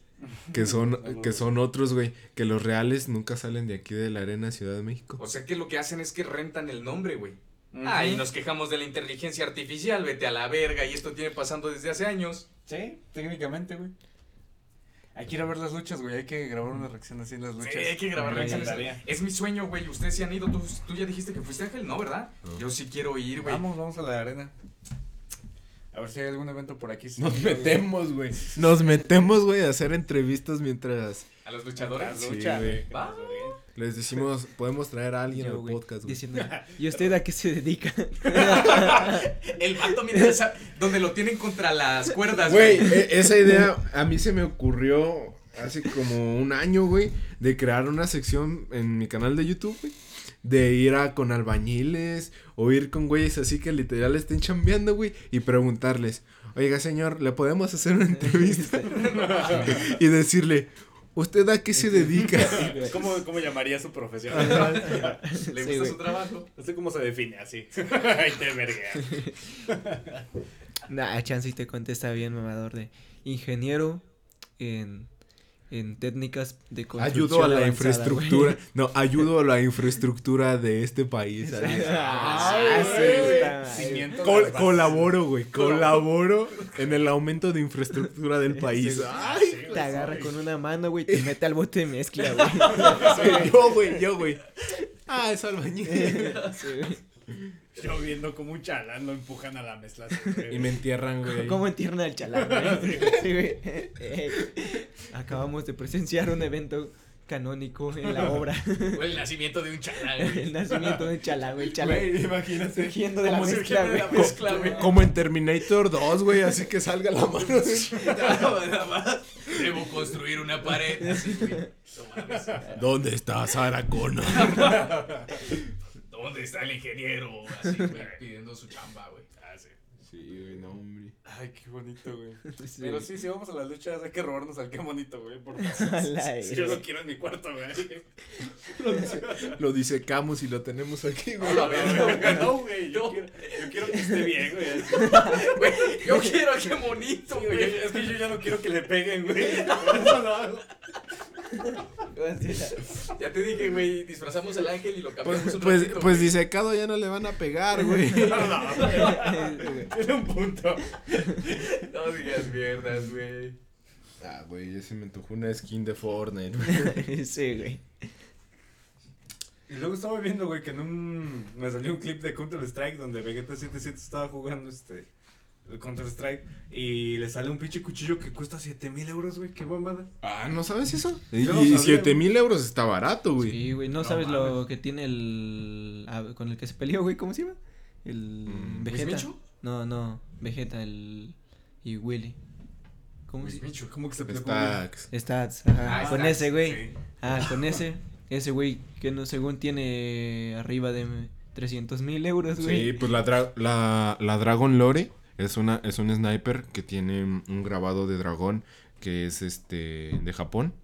que son, que son otros, güey, que los reales nunca salen de aquí de la arena Ciudad de México. O sea que lo que hacen es que rentan el nombre, güey. Ujú. Ah, y nos quejamos de la inteligencia artificial, vete a la verga, y esto tiene pasando desde hace años. Sí, técnicamente, güey. Hay que ir a ver las luchas, güey. Hay que grabar una reacción así en las luchas. Sí, hay que grabar reacciones. Es mi sueño, güey. Ustedes sí han ido. Tú, tú ya dijiste que fuiste Ángel, ¿no, verdad? Yo sí quiero ir, güey. Vamos, vamos a la arena. A ver si hay algún evento por aquí. Nos metemos, güey. [laughs] Nos metemos, güey, a hacer entrevistas mientras A los luchadores. Sí, lucha, güey. les decimos, podemos traer a alguien Yo, al podcast, güey. Diciendo, ¿y usted a qué se dedica? [laughs] El vato, mira, esa- donde lo tienen contra las cuerdas, Güey, güey. e- esa idea a mí se me ocurrió hace como un año, güey, de crear una sección en mi canal de YouTube, güey. De ir a con albañiles o ir con güeyes así que literal estén chambeando, güey, y preguntarles, oiga señor, ¿le podemos hacer una entrevista? [laughs] y decirle, ¿usted a qué se dedica? [laughs] ¿Cómo, ¿Cómo llamaría su profesión? [laughs] Le Sí, gusta güey. su trabajo. No sé cómo se define así. Ay, te verga. Nah, chance y te contesta bien, mamador, de ingeniero en, en técnicas de construcción Ayudo a la avanzada, infraestructura. güey. No, ayudo a la infraestructura de este país. Ah. Col- colaboro, güey. [laughs] Colaboro en el aumento de infraestructura del país. Sí, Ay, Sí, güey, Te agarra con una mano, güey, te mete al bote de mezcla, güey. [laughs] yo, güey, yo, güey. Ah, es albañil. Sí, güey. [laughs] Yo viendo como un chalán lo empujan a la mezcla. Y me entierran, güey. ¿Cómo entierran al chalán, güey? [laughs] Sí, güey. Ey, Acabamos de presenciar un evento canónico en la obra. O el nacimiento de un chalán, güey. El nacimiento de un chalán, güey. El chalán Güey, imagínate. surgiendo de la mezcla, surgiendo de la güey. mezcla, güey. Como en Terminator 2, güey, así que salga la mano. [laughs] Nada más. Debo construir una pared. Así, güey. No. ¿Dónde está Sarah Connor? ¿Dónde está el ingeniero? Así, [laughs] güey, pidiendo su chamba, güey. Sí. Güey, no, hombre. Ay, qué bonito, güey. [laughs] Sí. Pero sí, si vamos a las luchas, hay que robarnos al qué bonito, güey. Por [laughs] favor. A la [laughs] Yo lo quiero en mi cuarto, güey. Lo disecamos y lo tenemos aquí, güey. No, güey. Yo, No. quiero, yo quiero que esté bien, güey. Güey, yo quiero qué bonito, Sí, güey, güey. Es que yo ya no quiero que le peguen, güey. Por eso lo hago. Ya te dije, güey, disfrazamos al ángel y lo cambiamos Pues, un pues, ratito, pues güey. disecado ya no le van a pegar, güey. No, no, Tiene un punto. No digas mierdas, güey. Ah, güey, ya se me antojó una skin de Fortnite, güey. [laughs] Sí, güey. Y luego estaba viendo, güey, que en un. Me salió un clip de Counter Strike donde Vegeta 77 estaba jugando este. El Counter Strike. Y le sale un pinche cuchillo que cuesta 7000 euros, güey. Qué mamada. Ah, ¿no sabes eso? No Y sabía, 7 mil euros está barato, güey. Sí, güey. No, No sabes lo que tiene el. ah, con el que se peleó, güey. ¿Cómo se llama? El. Mm, Vegeta. No, no. Vegeta, el. Y Willy. ¿Cómo se. ¿Cómo que se. Stats. Ajá. Ah, con Stats, ese, güey. Sí. Ah, con ese. Ese, güey, que no, según tiene arriba de 300 mil euros, güey. Sí, pues la, dra- la, la Dragon Lore es una es un sniper que tiene un grabado de dragón que es este de Japón.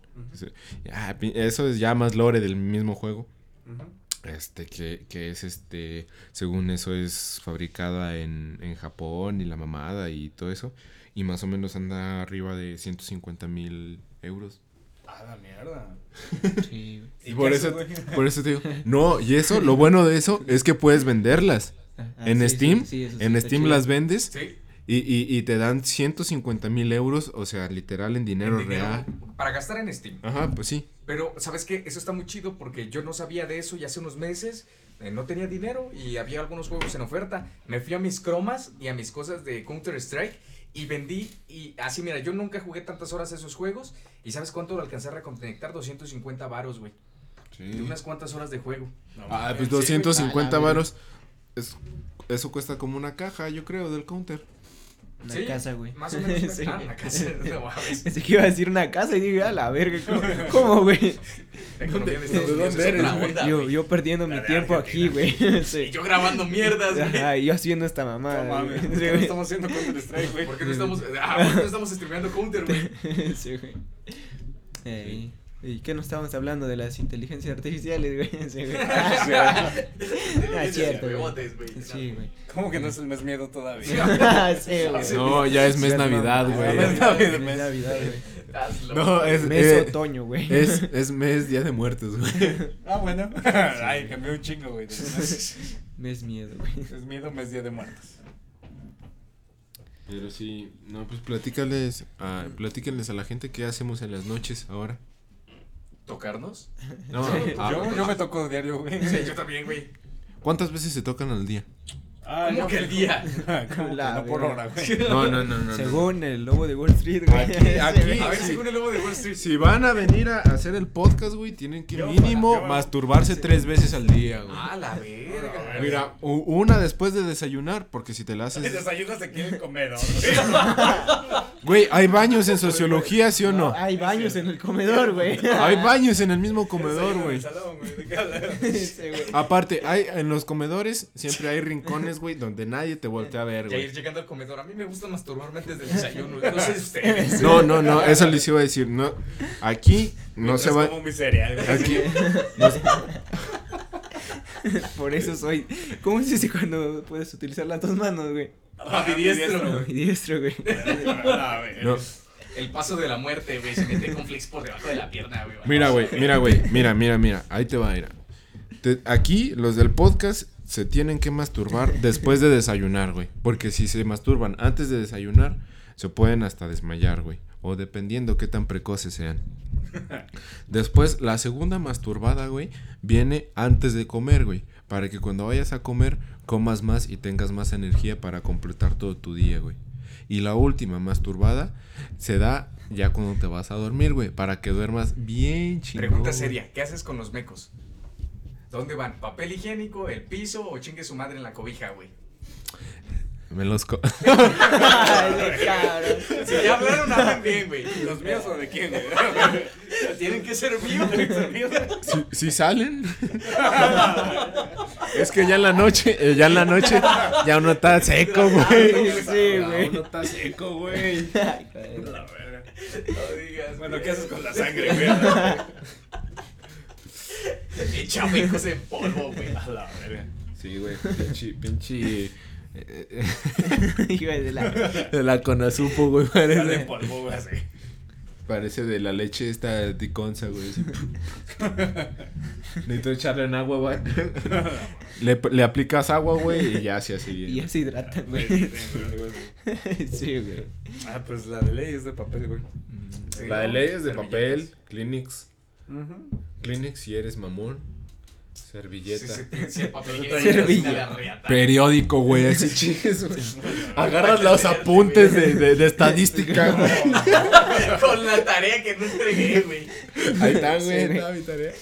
Ah, pi- eso es ya más lore del mismo juego. ujú. Este, que, que es este, según eso es fabricada en, en Japón y la mamada y todo eso. Y más o menos anda arriba de 150 mil euros. Ah, la mierda. [laughs] Sí. ¿Y por eso, por eso te digo, no, y eso, lo bueno de eso es que puedes venderlas. Ah, en sí, Steam, sí, sí, en Steam chido. las vendes Sí. Y, y, y te dan 150 mil euros, o sea, literal en dinero en dinero real. Para gastar en Steam. Ajá, pues sí. Pero, ¿sabes qué? Eso está muy chido porque yo no sabía de eso y hace unos meses eh, no tenía dinero y había algunos juegos en oferta. Me fui a mis cromas y a mis cosas de Counter Strike y vendí y así, mira, yo nunca jugué tantas horas a esos juegos y ¿sabes cuánto lo alcancé a reconectar? 250 varos, güey. De unas cuantas horas de juego. No, Ah, pues Sí, güey. 250 A la varos. Es, eso cuesta como una caja, yo creo, del counter. Una Sí, casa, güey. Más o menos. [laughs] Sí. Ah, una casa. No mames. Pensé que iba a decir una casa y dije, a la verga, ¿cómo, [laughs] güey? La economía de ¿De Estados Unidos dónde es eres, onda, Yo, yo perdiendo mi La tiempo aquí, güey. [laughs] Y Sí. yo grabando mierdas, güey. Y yo haciendo esta mamada. No mames. güey. ¿por Sí, qué no estamos haciendo Counter Strike, güey? ¿Por qué no estamos, ah, ¿por qué no estamos streameando Counter, güey? Sí, güey. Ey, ¿Y qué no estábamos hablando de las inteligencias artificiales, güey? [laughs] [laughs] Sí, güey. Ah, es cierto, güey. Sí, güey. ¿Cómo que no es el mes miedo todavía? Sí, güey. [laughs] No, ya es mes Seas Navidad, güey. Mes Navidad, güey. No, es, Mes eh, otoño, güey. es, es mes Día de Muertos, güey. Ah, bueno. Ay, cambió un chingo, güey. Es Mes miedo, güey. miedo, mes día de muertos. Pero sí, no, pues platícales a, platíquenles a la gente qué hacemos en las noches ahora. ¿Tocarnos? No, [laughs] Sí, ah, yo, yo me toco diario, güey. Sí, yo también, güey. ¿Cuántas veces se tocan al día? Ah, ¿Cómo yo- que el día? [laughs] ¿Cómo que La no por hora, güey? No, no, no, no. no. Según el lobo de Wall Street, güey. Aquí- [laughs] aquí-. A ver, Sí. según el lobo de Wall Street. Si van a venir a hacer el podcast, güey, tienen que Yo mínimo para- masturbarse tres veces al día, güey. Ah, la verga. [laughs] Mira, una después de desayunar, porque si te la haces... desayuno se quiere comer, ¿no? Güey, hay baños en sociología, ¿sí o no? Hay baños en el comedor, güey. Hay baños en el mismo comedor, güey. Aparte, hay en los comedores siempre hay rincones, güey, donde nadie te voltea a ver, Ya ir güey. llegando al comedor. A mí me gusta masturbarme antes del desayuno. No sé ustedes. No, no, no, eso les iba a decir, no. Aquí no se va como mi cereal, güey. aquí [laughs] Por eso soy. ¿Cómo se dice cuando puedes utilizar las dos manos, güey? Ambidiestro. Ambidiestro, güey. Ah, güey. No. El paso de la muerte, güey. Se mete con flex por debajo de la pierna, güey. Mira, güey, mira, güey, mira, mira, mira, ahí te va, mira. Te- aquí los del podcast se tienen que masturbar [laughs] después de desayunar, güey. Porque si se masturban antes de desayunar, se pueden hasta desmayar, güey. O dependiendo qué tan precoces sean. [laughs] Después, la segunda masturbada, güey, viene antes de comer, güey. Para que cuando vayas a comer, comas más y tengas más energía para completar todo tu día, güey. Y la última masturbada se da ya cuando te vas a dormir, güey. Para que duermas bien chingón. Pregunta seria, ¿qué haces con los mecos? ¿Dónde van? ¿Papel higiénico, el piso o chingue su madre en la cobija, güey? Me los co- [laughs] Ay, [laughs] cabrón. Si ya hablaron, hablan bien, güey. ¿Los míos o de quién, güey? [laughs] Tienen que ser míos. ¿Sí, sí salen? es que ya en la noche, eh, ya en la noche, ya uno está seco, güey. Sí, güey. Uno está seco, güey. Ay, cabrón. La verga. No digas. Bueno, güey. ¿qué haces con la sangre, güey? [laughs] Echa mecos en polvo, güey. A la verga. Sí, güey, pinche, pinche... [laughs] eh, Hijo de la. de la conazupo, güey, parece, polvo, güey, así. parece de la leche esta de conza, güey. así. Necesito echarle en agua, güey. Le, le aplicas agua, güey, y ya se hace bien. Y ya se hidratan, güey. Sí, güey. Ah, pues la de ley es de papel, güey. Sí, La de ¿no? leyes de papel, Kleenex. Kleenex si eres mamón. Servilleta. Sí, Servilleta. Periódico, güey, [laughs] así chingues, güey. Agarras los apuntes de, de, de estadística, [laughs] güey. Con la tarea que no entregué, güey. Ahí está, güey, güey. está mi tarea.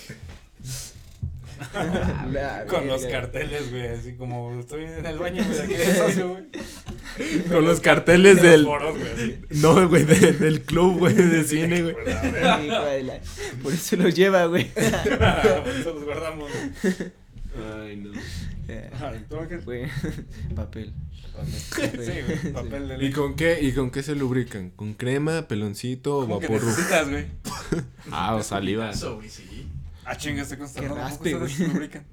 La Con los carteles, güey, así como estoy en el baño, [laughs] güey, aquí de socio, güey. [laughs] Con los carteles Los del. foros, güey, así. No, güey, de- del club, güey, de [laughs] cine, güey. [laughs] Por eso lo lleva, güey. Por eso los guardamos. Ay, no. Ah, ¿tú, Ángel? Güey. Papel. Sí, güey, papel de ¿Y con qué, y con qué se lubrican? ¿Con crema, peloncito o ¿Cómo que vapor necesitas, güey? Ah, o saliva. Eso, güey, sí. Ah, chinga, este consta. Qué ¿no? ¿Cómo raspe, güey. lubrican?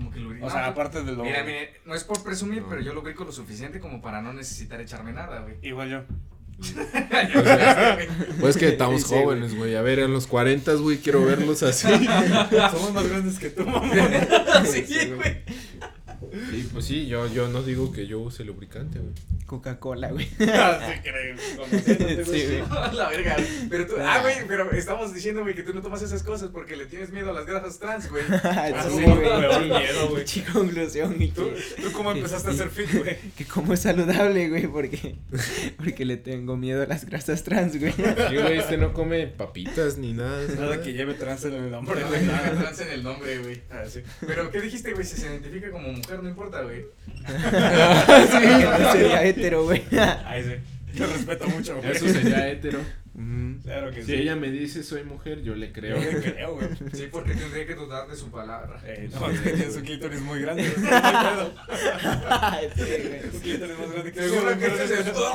Como que lo O sea, aparte de lo... Mira, mire, no es por presumir, No. pero yo lubrico lo suficiente como para no necesitar echarme nada, güey. Igual yo. [laughs] Pues que estamos [laughs] jóvenes, güey. A ver, en los 40, güey, quiero verlos así. [laughs] Somos más grandes que tú, mamá. Sí, güey. Y pues sí, yo, yo no digo que yo use lubricante, güey. Coca-Cola, güey. [laughs] Ah, sí, creo. Conociéndote, güey. Sí, [laughs] güey. La verga. Pero tú, ah, güey, pero estamos diciendo, güey, que tú no tomas esas cosas porque le tienes miedo a las grasas trans, güey. [laughs] Ah, Sí, sí, güey. Sí. miedo, güey. Sí, conclusión. Y ¿Tú, que, ¿Tú cómo empezaste a hacer fit, güey? que como es saludable, güey, porque, porque le tengo miedo a las grasas trans, güey. Sí, güey, este no come papitas ni nada. Nada ¿verdad? que lleve trans en el nombre, Pero güey. no nada. trans en el nombre, güey. Ah, sí. Pero, ¿qué dijiste, güey? Si se identifica como mujer, no importa, güey. No sería hetero, güey. Ay, sí. Yo respeto mucho, güey. Eso sería hetero. Mm. Claro que Si sí. ella me dice soy mujer, yo le Yo creo. le creo, güey. Sí, porque tendría que dudar de su palabra. Eh, no, es que su clítoris muy grande. No. Sí, güey. Su clítoris más grande que Seguro que este este es el todo.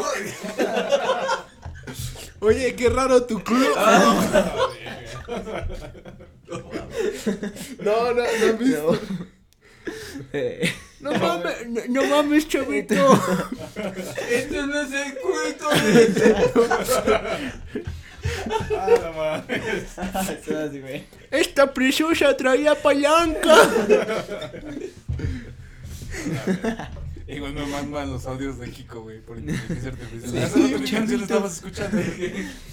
Oye, qué raro tu culo. No, no, no. Eh, No [laughs] mames, no, no mames, chavito. Este no es el culto. [laughs] Ah, no mames. Esta preciosa traía palanca. [laughs] Igual me mandan los audios de Kiko, güey, por inteligencia artificial. Sí, Hace rato mi chavito. canción estabas escuchando.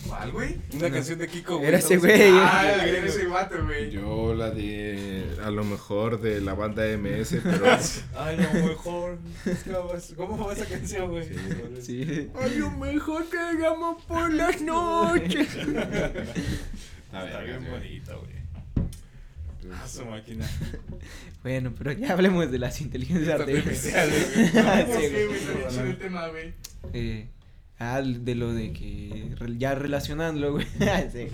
¿Cuál, güey? Una canción de Kiko, güey. Era ese güey. Ah, era ese vato, güey. Yo la de, a lo mejor de la banda MS, pero... [laughs] Ay, no, mejor. ¿Cómo va esa canción, güey? Sí. A lo mejor te llamo por las [laughs] noches. Está bien bonito, güey. Ah, su máquina. [laughs] Bueno, pero ya hablemos de las inteligencias artificiales. Artificiales, [laughs] ¿Por Sí, el tema, güey. Eh, ah, de lo de que ya relacionándolo, güey. [laughs] Sí.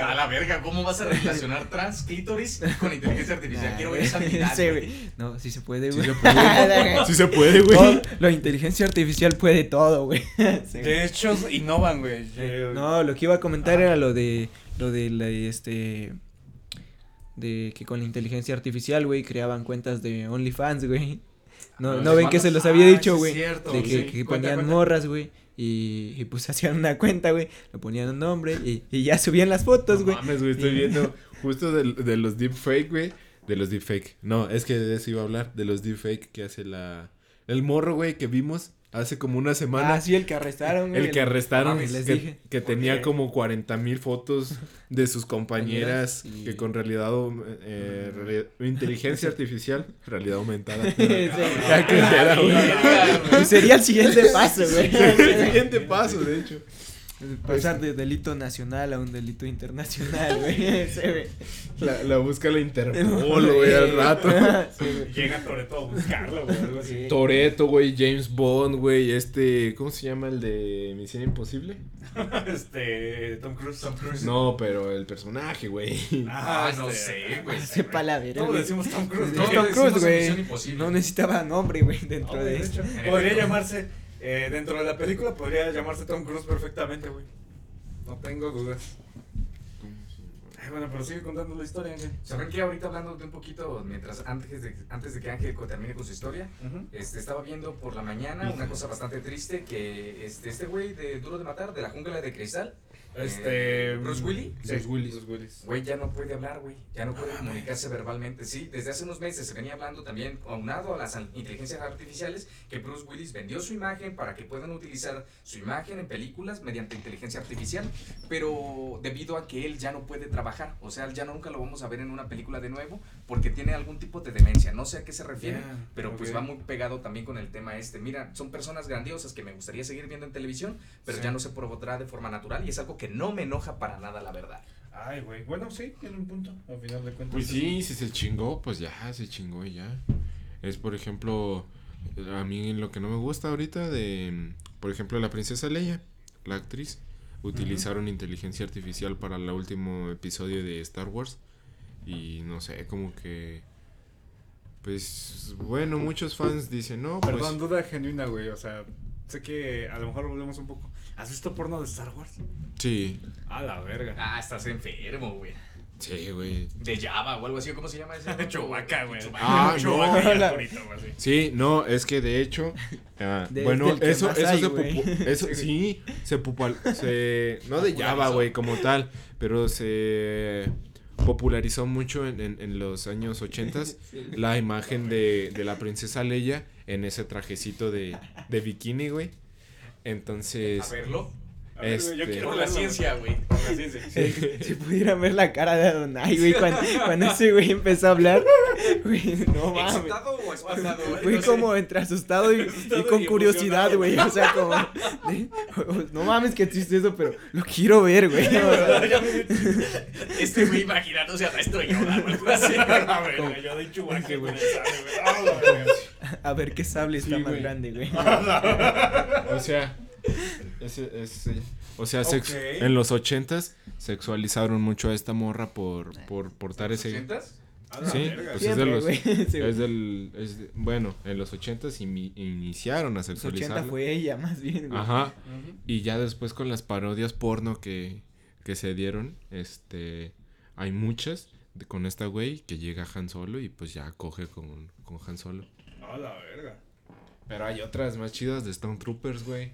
A la verga, ¿cómo vas a relacionar trans clítoris con inteligencia artificial? Nah, Quiero ver esa. Sí, güey. No, sí se puede, Sí güey. se puede. Sí se puede, güey. Todo- la inteligencia artificial puede todo, güey. Sí. De hecho, innovan, güey. No, lo que iba a comentar era lo de lo de la, este de que con la inteligencia artificial, güey, creaban cuentas de OnlyFans, güey. No, Los no ven que se los había Ah, dicho, güey. de que, sí. que Cuenta, ponían cuenta. morras, güey. Y, y pues [laughs] hacían una cuenta, güey. Le ponían un nombre y, y ya subían las fotos, No güey. mames, güey, estoy Y- viendo [laughs] justo de, de los deepfake, güey. De los deepfake. No, es que de eso iba a hablar. De los deepfake que hace la... El morro, güey, que vimos hace como una semana. Ah, sí, el que arrestaron, güey. el que arrestaron, les que, dije. que ¿Por tenía qué? como 40 mil fotos de sus compañeras Y- que con realidad, eh, reali- inteligencia [laughs] artificial, realidad aumentada. [laughs] [laughs] Sería el siguiente paso, güey. el siguiente paso, de hecho. Pasar de delito nacional a un delito internacional, güey. [laughs] [laughs] Sí, güey. La, la busca la Interpol, [laughs] güey, al rato. Sí. Llega Toreto a buscarlo, güey, algo así. Toreto, güey, James Bond, güey, este, ¿cómo se llama el de Misión Imposible? Este, Tom Cruise. Tom Cruise. No, pero el personaje, güey. Ah, no este, sé, güey. Sepa la verga, Todos decimos Tom Cruise. Tom Cruise, güey. No necesitaba nombre, güey, dentro No, de de esto. podría llamarse, eh, dentro de la película podría llamarse Tom Cruise perfectamente, güey. No tengo dudas. Ay, bueno, pero sigue contando la historia, Ángel. ¿Saben qué? Ahorita hablando de un poquito, mientras antes de, antes de que Ángel termine con su historia, este, estaba viendo por la mañana una cosa bastante triste que este este güey de Duro de Matar, de la jungla de cristal, Este. Eh, Bruce Willis. Sí, Bruce Willis. Bruce Willis. güey ya no puede hablar, güey, ya no puede comunicarse verbalmente. Sí, desde hace unos meses se venía hablando también, aunado a las inteligencias artificiales, que Bruce Willis vendió su imagen para que puedan utilizar su imagen en películas mediante inteligencia artificial, pero debido a que él ya no puede trabajar, o sea, ya nunca lo vamos a ver en una película de nuevo porque tiene algún tipo de demencia, no sé a qué se refiere, Ya, pero pues ok. va muy pegado también con el tema este. Mira, son personas grandiosas que me gustaría seguir viendo en televisión, pero Sí. ya no se podrá de forma natural y es algo que no me enoja para nada, la verdad. Ay, güey. Bueno, sí, tiene un punto. Al final de cuentas. Pues sí, si se chingó, pues ya, se chingó y ya. Es, por ejemplo, a mí lo que no me gusta ahorita de, por ejemplo, la princesa Leia, la actriz, utilizaron inteligencia artificial para el último episodio de Star Wars y no sé, como que, pues, bueno, muchos fans dicen, no, pues, Perdón, duda genuina, güey. O sea, sé que a lo mejor volvemos un poco. ¿Has visto porno de Star Wars? sí, A la verga. Ah, estás enfermo, güey. sí, güey. De Java o algo así, ¿cómo se llama ese? [laughs] Chewbacca, güey. Ah, [laughs] Chewbacca no. así. Sí, no, es que de hecho, [laughs] ah, De- bueno, eso, eso hay, se, eso sí, se popul- se, no de Java, Popularizó. güey, como tal, pero se popularizó mucho en, en, en los años ochentas la imagen de, de la princesa Leia en ese trajecito de, de bikini, güey. Entonces, A verlo. A ver, güey, yo Este- quiero Por la ciencia, güey. güey. Por la ciencia. [laughs] Si, si pudieran ver la cara de Adonai, güey, cuando, [laughs] cuando ese güey empezó a hablar, güey, no mames. ¿Excitado o espantado? güey? Fui No sé. como entre asustado y, Asustado y con y curiosidad, güey. O sea, como. de- [laughs] no mames, que triste eso, pero lo quiero ver, güey. O sea, Este güey imaginándose a maestro Yoda o algo así. La verga, yo de Chewbacca, güey. [laughs] A ver qué sable está Sí, más güey. grande, güey. [laughs] o sea, ese- ese- o sea, sex- en los ochentas sexualizaron mucho a esta morra por, por portar ¿Los ese... ochentas? Sí, verga. pues es de los-. [laughs] Sí. Es del, es de- bueno, en los ochentas iniciaron a Los 80 sexualizarla. fue ella, más bien, güey. Ajá. Y ya después con las parodias porno que, que se dieron, este, hay muchas de- con esta güey que llega Han Solo y pues ya coge con, con Han Solo. A la verga. Pero hay otras más chidas de Stone Troopers, güey.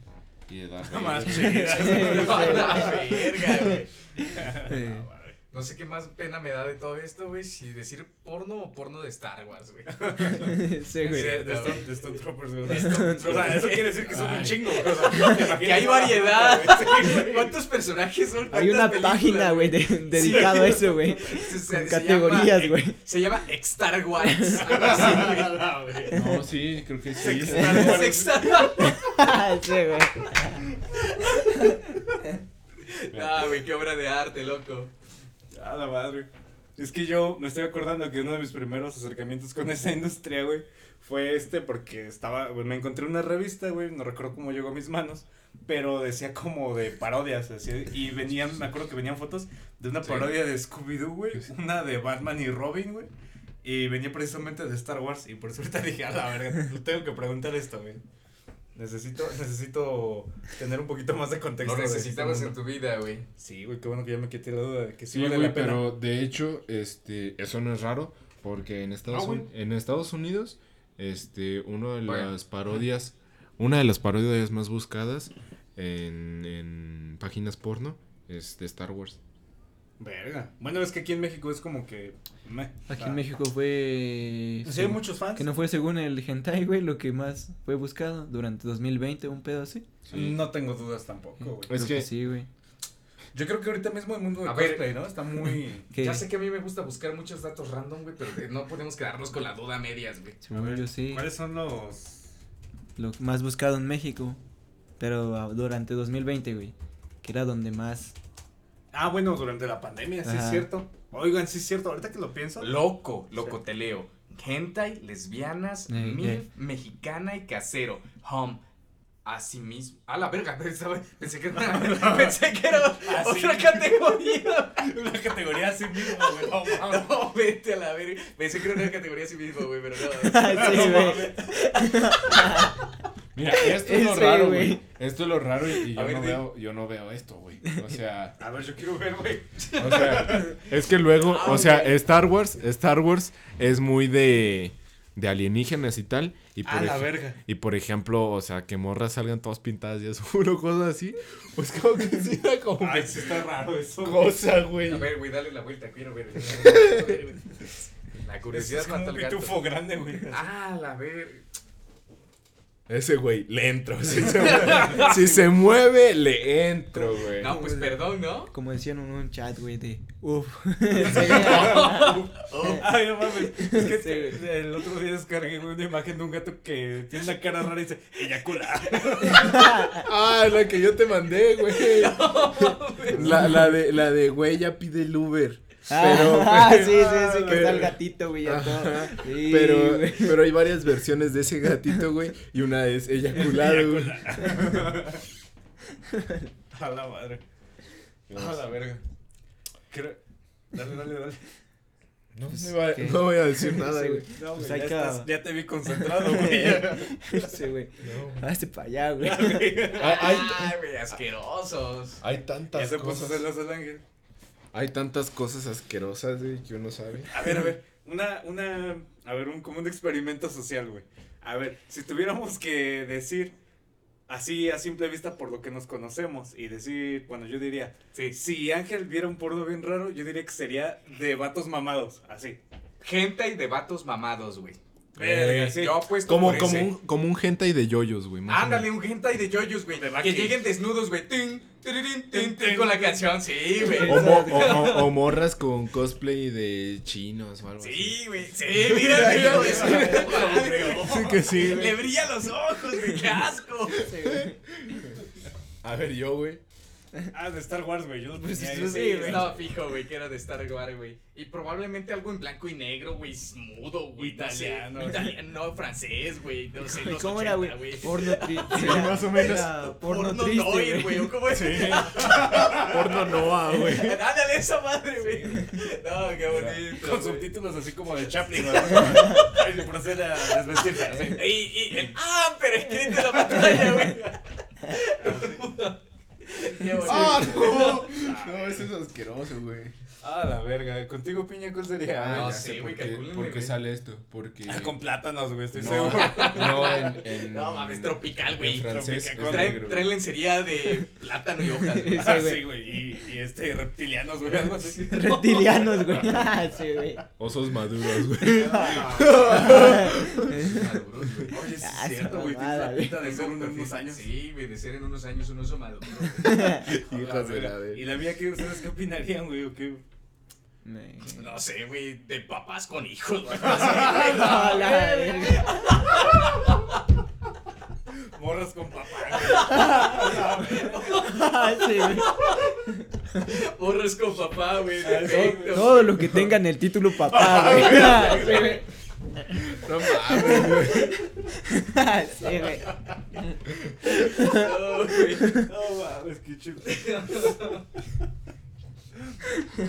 Y de Darth [laughs] Más Vader. [laughs] [laughs] A la verga, güey. No sé qué más pena me da de todo esto, güey, si decir porno o porno de Star Wars, güey. [laughs] Sí, güey. Sí. De Stone- de Stone Troopers, güey. O sea, eso quiere decir que son un chingo, [laughs] güey. O sea, Que hay variedad. Sí. [laughs] ¿Cuántos personajes son? Hay una ¿Cuántas página, güey, de- dedicado a eso, güey. Se- se- Con se categorías, llama- güey. Se llama Star Wars. No, sí, creo que sí. Star Wars. Sexta- Sí, güey. Ah, güey, qué obra de arte, loco. A la madre. Es que yo me estoy acordando que uno de mis primeros acercamientos con esa industria, güey, fue este porque estaba, güey, me encontré una revista, güey, no recuerdo cómo llegó a mis manos, pero decía como de parodias, así, y venían, me acuerdo que venían fotos de una parodia de Scooby-Doo, güey, una de Batman y Robin, güey, y venía precisamente de Star Wars, y por eso ahorita dije, a la verga, tengo que preguntar esto, güey. Necesito, necesito tener un poquito más de contexto. Lo de este necesitabas en tu vida, güey. Sí, güey, qué bueno que ya me quité la duda de que sí, Sí, vale güey, la pena. pero de hecho, este, eso no es raro, porque en Estados, Ah, güey. Un- en Estados Unidos este, uno de Bueno. las parodias, una de las parodias más buscadas en, en páginas porno es de Star Wars. Verga. Bueno, es que aquí en México es como que. meh. Aquí Ah. en México fue... Sí, hay muchos fans. Que no fue según el hentai, güey, lo que más fue buscado durante 2020, un pedo así. Sí. No tengo dudas tampoco, güey. Es Creo que- sí, güey. Yo creo que ahorita mismo el mundo de A ver. cosplay, ¿no? Está muy. [laughs] Ya sé que a mí me gusta buscar muchos datos random, güey, pero eh, no podemos quedarnos con la duda a medias, güey. según yo sí. ¿Cuáles son los. Lo más buscado en México, pero ah, durante 2020, güey, que era donde más... Ah, bueno, durante la pandemia, sí es cierto. Oigan, sí es cierto. Ahorita que lo pienso. Loco, loco, te leo. Hentai, lesbianas, Eh, MILF, eh. mexicana y casero. Home. Así mismo. A la verga, [laughs] pensaba- pensé que era, una- [laughs] pensé que era Así. otra categoría. [laughs] Una categoría así mismo, güey. No, mames. No, vete a la verga. Pensé que era una categoría así mismo, güey, pero no. sí, güey. Mira, [laughs] esto es lo raro, güey. Esto es lo raro y, y yo, ver, no veo, yo no veo esto, güey. O sea, [laughs] A ver, yo quiero ver, güey. o sea, es que luego, Ah, o sea, ok. Star Wars, Star Wars es muy de, de alienígenas y tal. Y por, A la verga. y por ejemplo, o sea, que morras salgan todas pintadas y azul [laughs] o cosas así. Pues como que sí era como Ay, sí está raro eso. cosa, güey. A ver, güey, dale la vuelta, quiero ver. La curiosidad es mata un al gato. pitufo grande, güey. Ah, la ver. Ese güey, le entro. [laughs] Si se, mueve, si se mueve, le entro, güey. No, pues perdón, ¿no? Como decían en un chat, güey, de... Uf. [laughs] Ay, no mames. Es que Sí, el otro día descargué una imagen de un gato que tiene una cara rara y dice, eyacula. [laughs] Ah, la que yo te mandé, güey. La, la de, la de, güey, ya pide el Uber. Pero, [laughs] Ah, sí, sí, sí, que pero- está el gatito, güey, ya todo. Sí, pero, güey. pero hay varias versiones de ese gatito, güey. Y una es eyaculado, güey. [laughs] A la madre. A la verga. Creo- Dale, dale, dale. No, me va- no voy a decir [laughs] nada, Sí, güey. No, Pues güey, hay ya, estás- ya te vi concentrado, güey. Sí, güey. Hazte para allá, güey. Ay, güey, asquerosos. hay Ya tantas se puso cosas. celoso el ángel. Hay tantas cosas asquerosas, güey, que uno sabe. A ver, a ver, una, una, a ver, un, como un experimento social, güey. A ver, si tuviéramos que decir, así a simple vista por lo que nos conocemos, y decir, bueno, yo diría, Sí. si Ángel viera un porno bien raro, yo diría que sería de vatos mamados, así. Gente y de vatos mamados, güey. Verga, sí. Yo apuesto Como, por como, ese. un, como un hentai de yoyos, güey. más o Ándale, menos. un hentai de yoyos, güey. Que lleguen desnudos, güey. Tin, tirirín, tin, tin, Con la canción, sí, güey. O, mo- o- o- o morras con cosplay de chinos o algo así. Sí, güey. Sí, mira, mira, [laughs] güey. Sí que sí, güey. Le brillan los ojos, güey. Qué asco. A ver, yo, güey. Ah, de Star Wars, güey, yo los Pues, tenía Sí, Sí, güey. Estaba fijo, güey, que era de Star Wars, güey. Y probablemente algo en blanco y negro, güey, mudo, güey. Italiano. No, italiano, no, francés, güey. No sé, los ¿Cómo era, 80, güey? Porno triste. [laughs] Sí, más o menos. Porno, Porno triste, noir, güey. güey. ¿o ¿Cómo es? [laughs] Porno Noah, güey. Ándale esa madre, güey. No, qué bonito. Con subtítulos así como de Chaplin, güey. Ahí se procede a desvestirse, así. Y, y, y- ah, pero escrito en la pantalla, güey. [laughs] ¡Ah, no! No, eso es asqueroso, güey. Ah, la verga. ¿Contigo, piña, cuál sería? Ah, no ya sé, güey, calcúlenle, ¿Por qué sale esto? Porque... Ah, con plátanos, güey, estoy No, seguro. no, en, en... No mames, tropical, güey. Francés Tropical. es Trae, negro. trae lencería de plátano y hojas, güey. [laughs] Ah, sí, güey. Y, y este, reptilianos, güey, algo así. [laughs] Reptilianos, güey. [laughs] Ah, sí, güey. Osos maduros, güey. Maduros, güey. Oye, sí Ah, es cierto, güey. Tienes la pinta de ser en unos años. Sí, güey, de ser en unos años un oso maduro. Hijas de la Y la mía, ¿qué ustedes qué opinarían, güey? ¿O qué? Me- No sé, güey, de papás con hijos, güey. [laughs] Ah, la. Morras con papá, Ah, güey. Borras con papá, güey. Ah, Perfecto. Todo lo que tenga en el título papá, güey. Ah, [laughs] güey. No mames, güey. Ah, sí, güey. No, güey. No, mames, qué chido. El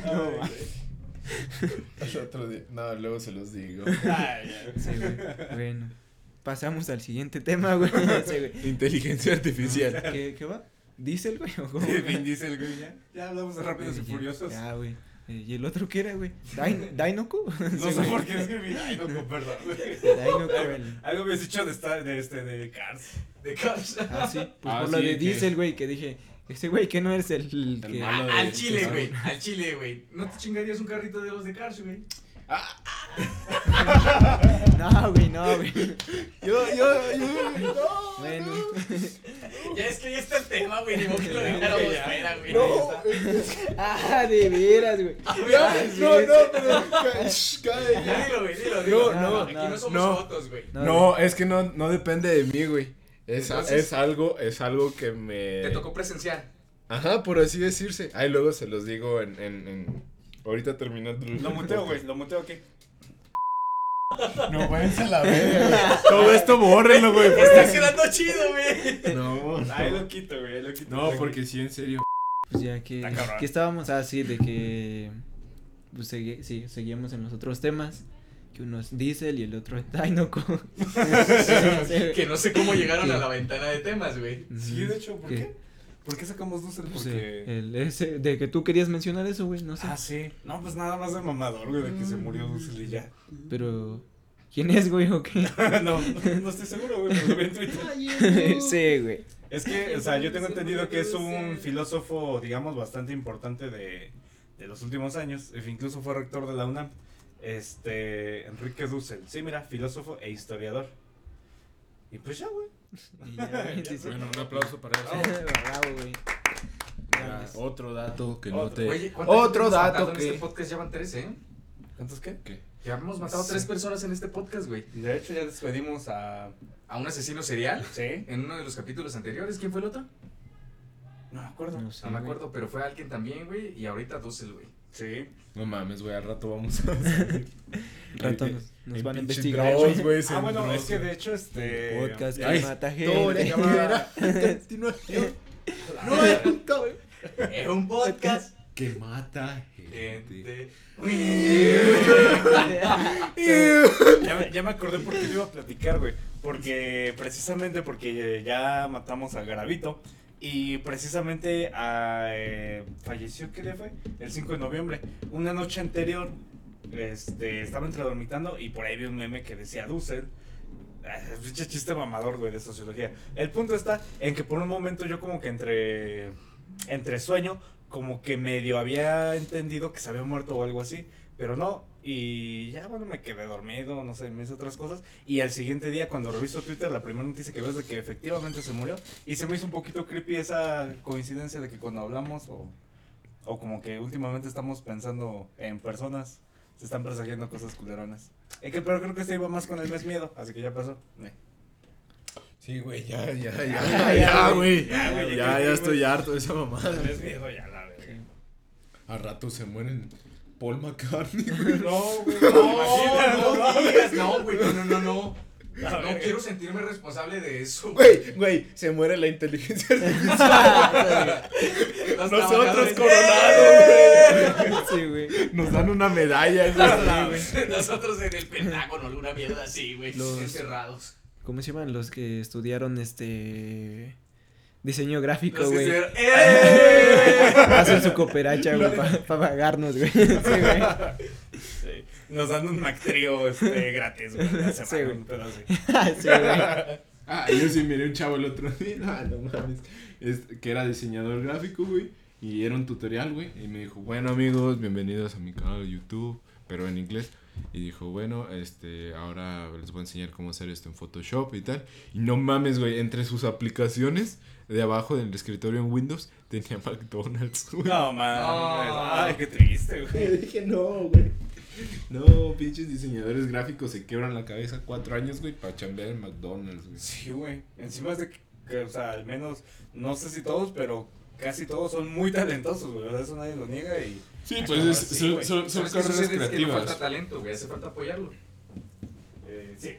otro día... No, luego se los digo. [laughs] Ay. Sí, güey. Bueno. Pasamos al siguiente tema, güey. [laughs] Sí, güey. [laughs] Inteligencia artificial. ¿Qué, ¿Qué va? ¿Diesel, güey? ¿O cómo? Vin Diesel, güey, ya. Ya hablamos de Rápidos y Furiosos. Ya, güey. Eh, ¿Y el otro qué era, güey? Dain- ¿Dainoku? No Sí, sé güey. por qué escribí. Perdón. Dainoku, el- Algo me has dicho de, esta, de, este, de Cars. De Cars. Ah, sí. Pues Ah, por lo sí, de que- Diesel, güey, que dije, ese güey que no es el, El que... malo. de- al chile, güey. Al chile, güey. ¿No te chingarías un carrito de los de Cars, güey? [laughs] No, güey, no, güey. Yo, yo, yo. Bueno. Ya es que ya está el tema, güey. Ni que lo dejáramos fuera, güey. No, Ah, de veras, güey. sí, no, no, pero. dilo, güey, dilo, dilo. No, no, Aquí no somos no. fotos, güey. No, No, es que no, no depende de mí, güey. Es, Entonces- es algo, es algo que me. Te tocó presenciar. Ajá, por así decirse. Ahí luego se los digo en, en, en... ahorita terminando. Lo muteo, güey. Lo muteo aquí. No, váyanse a la verga. Todo esto bórrenlo, güey. [laughs] Está quedando chido, güey. No, Ahí no. lo quito, güey. lo quito. No, porque sí, en serio. Pues ya que, que estábamos así de que pues segui- sí, seguíamos en los otros temas. Que uno es Diesel y el otro es Dainoku. [laughs] Que no sé cómo llegaron a la ventana de temas, güey. Sí, de hecho, ¿por ¿Qué? qué? ¿Por qué sacamos dos Pues, Porque. el ese de que tú querías mencionar eso, güey, no sé. Ah, sí. No, pues nada más de mamador, güey, de que se murió Dussel y ya. Pero ¿quién es, güey, o qué? [laughs] no, no estoy seguro, güey, pero lo vi en Twitter. sí, güey. Es que, o sea, yo tengo entendido que es un filósofo, digamos, bastante importante de, de los últimos años. e Incluso fue rector de la UNAM. Este, Enrique Dussel. Sí, mira, filósofo e historiador. Y pues ya, güey. Sí, [laughs] sí. Bueno, un aplauso para eso. [laughs] Bravo, güey. Ya, otro dato que no Otro. te. Oye, ¿cuánta Otro dato matado En que. este podcast ya van tres, ¿eh? ¿Cuántos qué? ¿Qué? Ya hemos matado Sí. tres personas en este podcast, güey. Y de hecho ya despedimos a... A un asesino serial. ¿Sí? En uno de los capítulos anteriores, ¿quién fue el otro? No me acuerdo. No sé, No me acuerdo, pero fue alguien también, güey. Y ahorita Dussel, güey. Sí. No mames, güey, al rato vamos a. [laughs] Rato nos, van a investigar. Dross, Ah, bueno, Dross, es que de hecho este... Podcast que mata gente. [laughs] continuación. No, es un. Es [laughs] un podcast. Que mata gente. Gente. Ya, me- ya me acordé por qué iba a platicar, güey. Porque precisamente porque ya matamos a Garavito. Y precisamente a, eh, falleció, ¿qué día fue? El 5 de noviembre. Una noche anterior este, estaba entredormitando y por ahí vi un meme que decía Dussel. Ah, Pinche chiste mamador, güey, de sociología. El punto está en que por un momento yo como que entre, entre sueño, como que medio había entendido que se había muerto o algo así, pero no. Y ya, bueno, me quedé dormido, no sé, me hice otras cosas. Y al siguiente día, cuando reviso Twitter, la primera noticia que veo es de que efectivamente se murió. Y se me hizo un poquito creepy esa coincidencia de que cuando hablamos o, o como que últimamente estamos pensando en personas, se están presagiando cosas culeronas. Es que, pero creo que se iba más con el mes miedo, así que ya pasó. Eh. Sí, güey, ya, ya, ya. [laughs] Ya, Ya, güey. Ya, Ya, güey, ya, ya, estoy harto de esa El mamada. mes miedo ya, la verga. A rato se mueren Paul McCartney, güey. [laughs] No, güey, No, no, no, no, digas, no, güey, no, no, no, no. No quiero sentirme responsable de eso. Güey, güey, se muere la inteligencia artificial. Los Nosotros coronados, Sí, güey. Nos dan una medalla, güey. Nosotros en el Pentágono, alguna mierda así, güey. Los- Encerrados. ¿Cómo se llaman los que estudiaron este diseño gráfico, güey? [laughs] ¡Eh! Hacen su cooperacha, güey, para pagarnos, güey. Sí, [laughs] güey. Sí. Nos dan un Mac Trio este, gratis, güey. Sí, güey. un pedo así. [laughs] Sí, güey. Ah, yo sí miré un chavo el otro día. Ah, no mames. Es- que era diseñador gráfico, güey. Y era un tutorial, güey. Y me dijo, bueno, amigos, bienvenidos a mi canal de YouTube. Pero en inglés. Y dijo, bueno, este, ahora les voy a enseñar cómo hacer esto en Photoshop y tal. Y no mames, güey, entre sus aplicaciones, de abajo del escritorio en Windows, tenía [laughs] McDonald's, güey. No, man. No. Ay, qué triste, güey. [laughs] dije, no, güey. No, pinches diseñadores gráficos se quebran la cabeza cuatro años, güey, para chambear en McDonald's, güey. Sí, güey. Encima es de que, que, o sea, al menos, no sé si todos, pero casi todos son muy talentosos, güey. O sea, eso nadie lo niega y. Sí, pues cabrón, es- sí, son, son, son ¿Sabes qué carreras sucede? Es que no creativas. falta talento, güey. Hace falta apoyarlo. Eh, sí.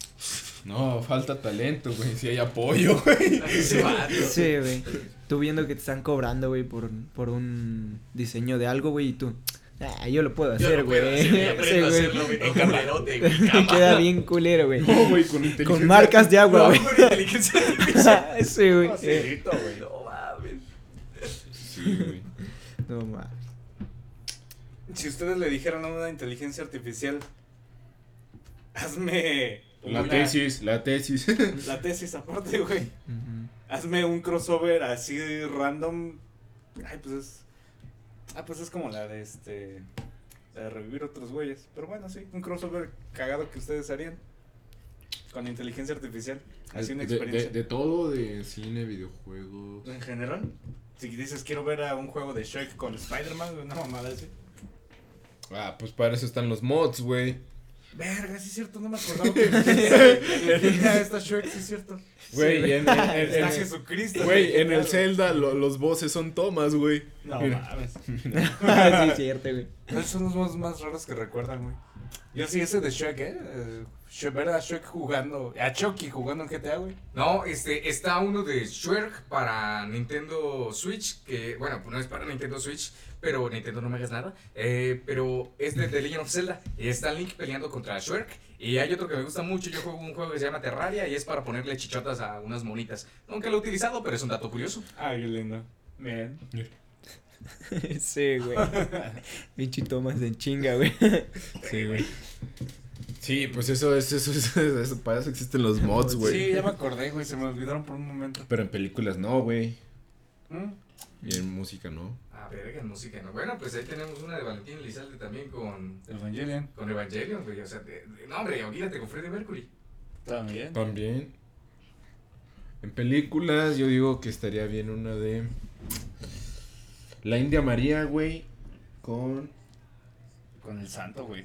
No, falta talento, güey. Si hay apoyo, [laughs] güey. Sí, güey. Tú viendo que te están cobrando, güey, por, por un diseño de algo, güey, y tú. Ah, yo lo puedo hacer, güey. [laughs] Sí, [laughs] queda bien culero, güey. No, güey, con inteligencia. Con marcas de agua, No, güey. con inteligencia artificial. Sí, güey. Facilito, güey. No mames. Sí, güey. No mames. si ustedes le dijeran a una inteligencia artificial, hazme La una- tesis, la tesis. la tesis [laughs] aparte, güey. Hazme un crossover así random. Ay, pues es. Ah, pues es como la de este. La de revivir otros güeyes. Pero bueno, sí, un crossover cagado que ustedes harían. Con inteligencia artificial. Así una De- de, experiencia. de todo, de cine, videojuegos. En general. Si dices quiero ver a un juego de Shrek con Spider-Man, una mamada así. Ah, pues para eso están los mods, güey. Verga, sí es cierto, no me acordaba que tenía esta Shrek, sí es cierto. Güey, Sí, en, en- en- Está en- Jesucristo. güey, en el. Zelda lo- los bosses son tomas, güey. No Mira. mames. [laughs] Sí, cierto, güey. Esos son los más, más raros que recuerdan, güey. Yo sí, ese de Shrek, ¿eh? eh Sh- ver a Shrek jugando, a Chucky jugando en GTA, güey. No, este, está uno de Shrek para Nintendo Switch, que, bueno, pues no es para Nintendo Switch, pero Nintendo no me hagas nada, eh, pero es de The Legend of Zelda, y está Link peleando contra Shrek, y hay otro que me gusta mucho, yo juego un juego que se llama Terraria, y es para ponerle chichotas a unas monitas. Nunca lo he utilizado, pero es un dato curioso. Ay, qué lindo. Bien. [laughs] Sí, güey. [laughs] Pinche Thomas de chinga, güey. Sí, güey. Sí, pues eso es, eso es, eso, para eso existen los mods, güey. Sí, ya me acordé, güey, se me olvidaron por un momento. Pero en películas no, güey. ¿Mm? Y en música no. Ah, verga, en música, ¿no? Bueno, pues ahí tenemos una de Valentín Elizalde también con, Evangelion. con Evangelion, güey, o sea, de- de- no, hombre, olvídate con Freddie Mercury. También. También. En películas yo digo que estaría bien una de... La India María, güey. Con... Con el santo, güey.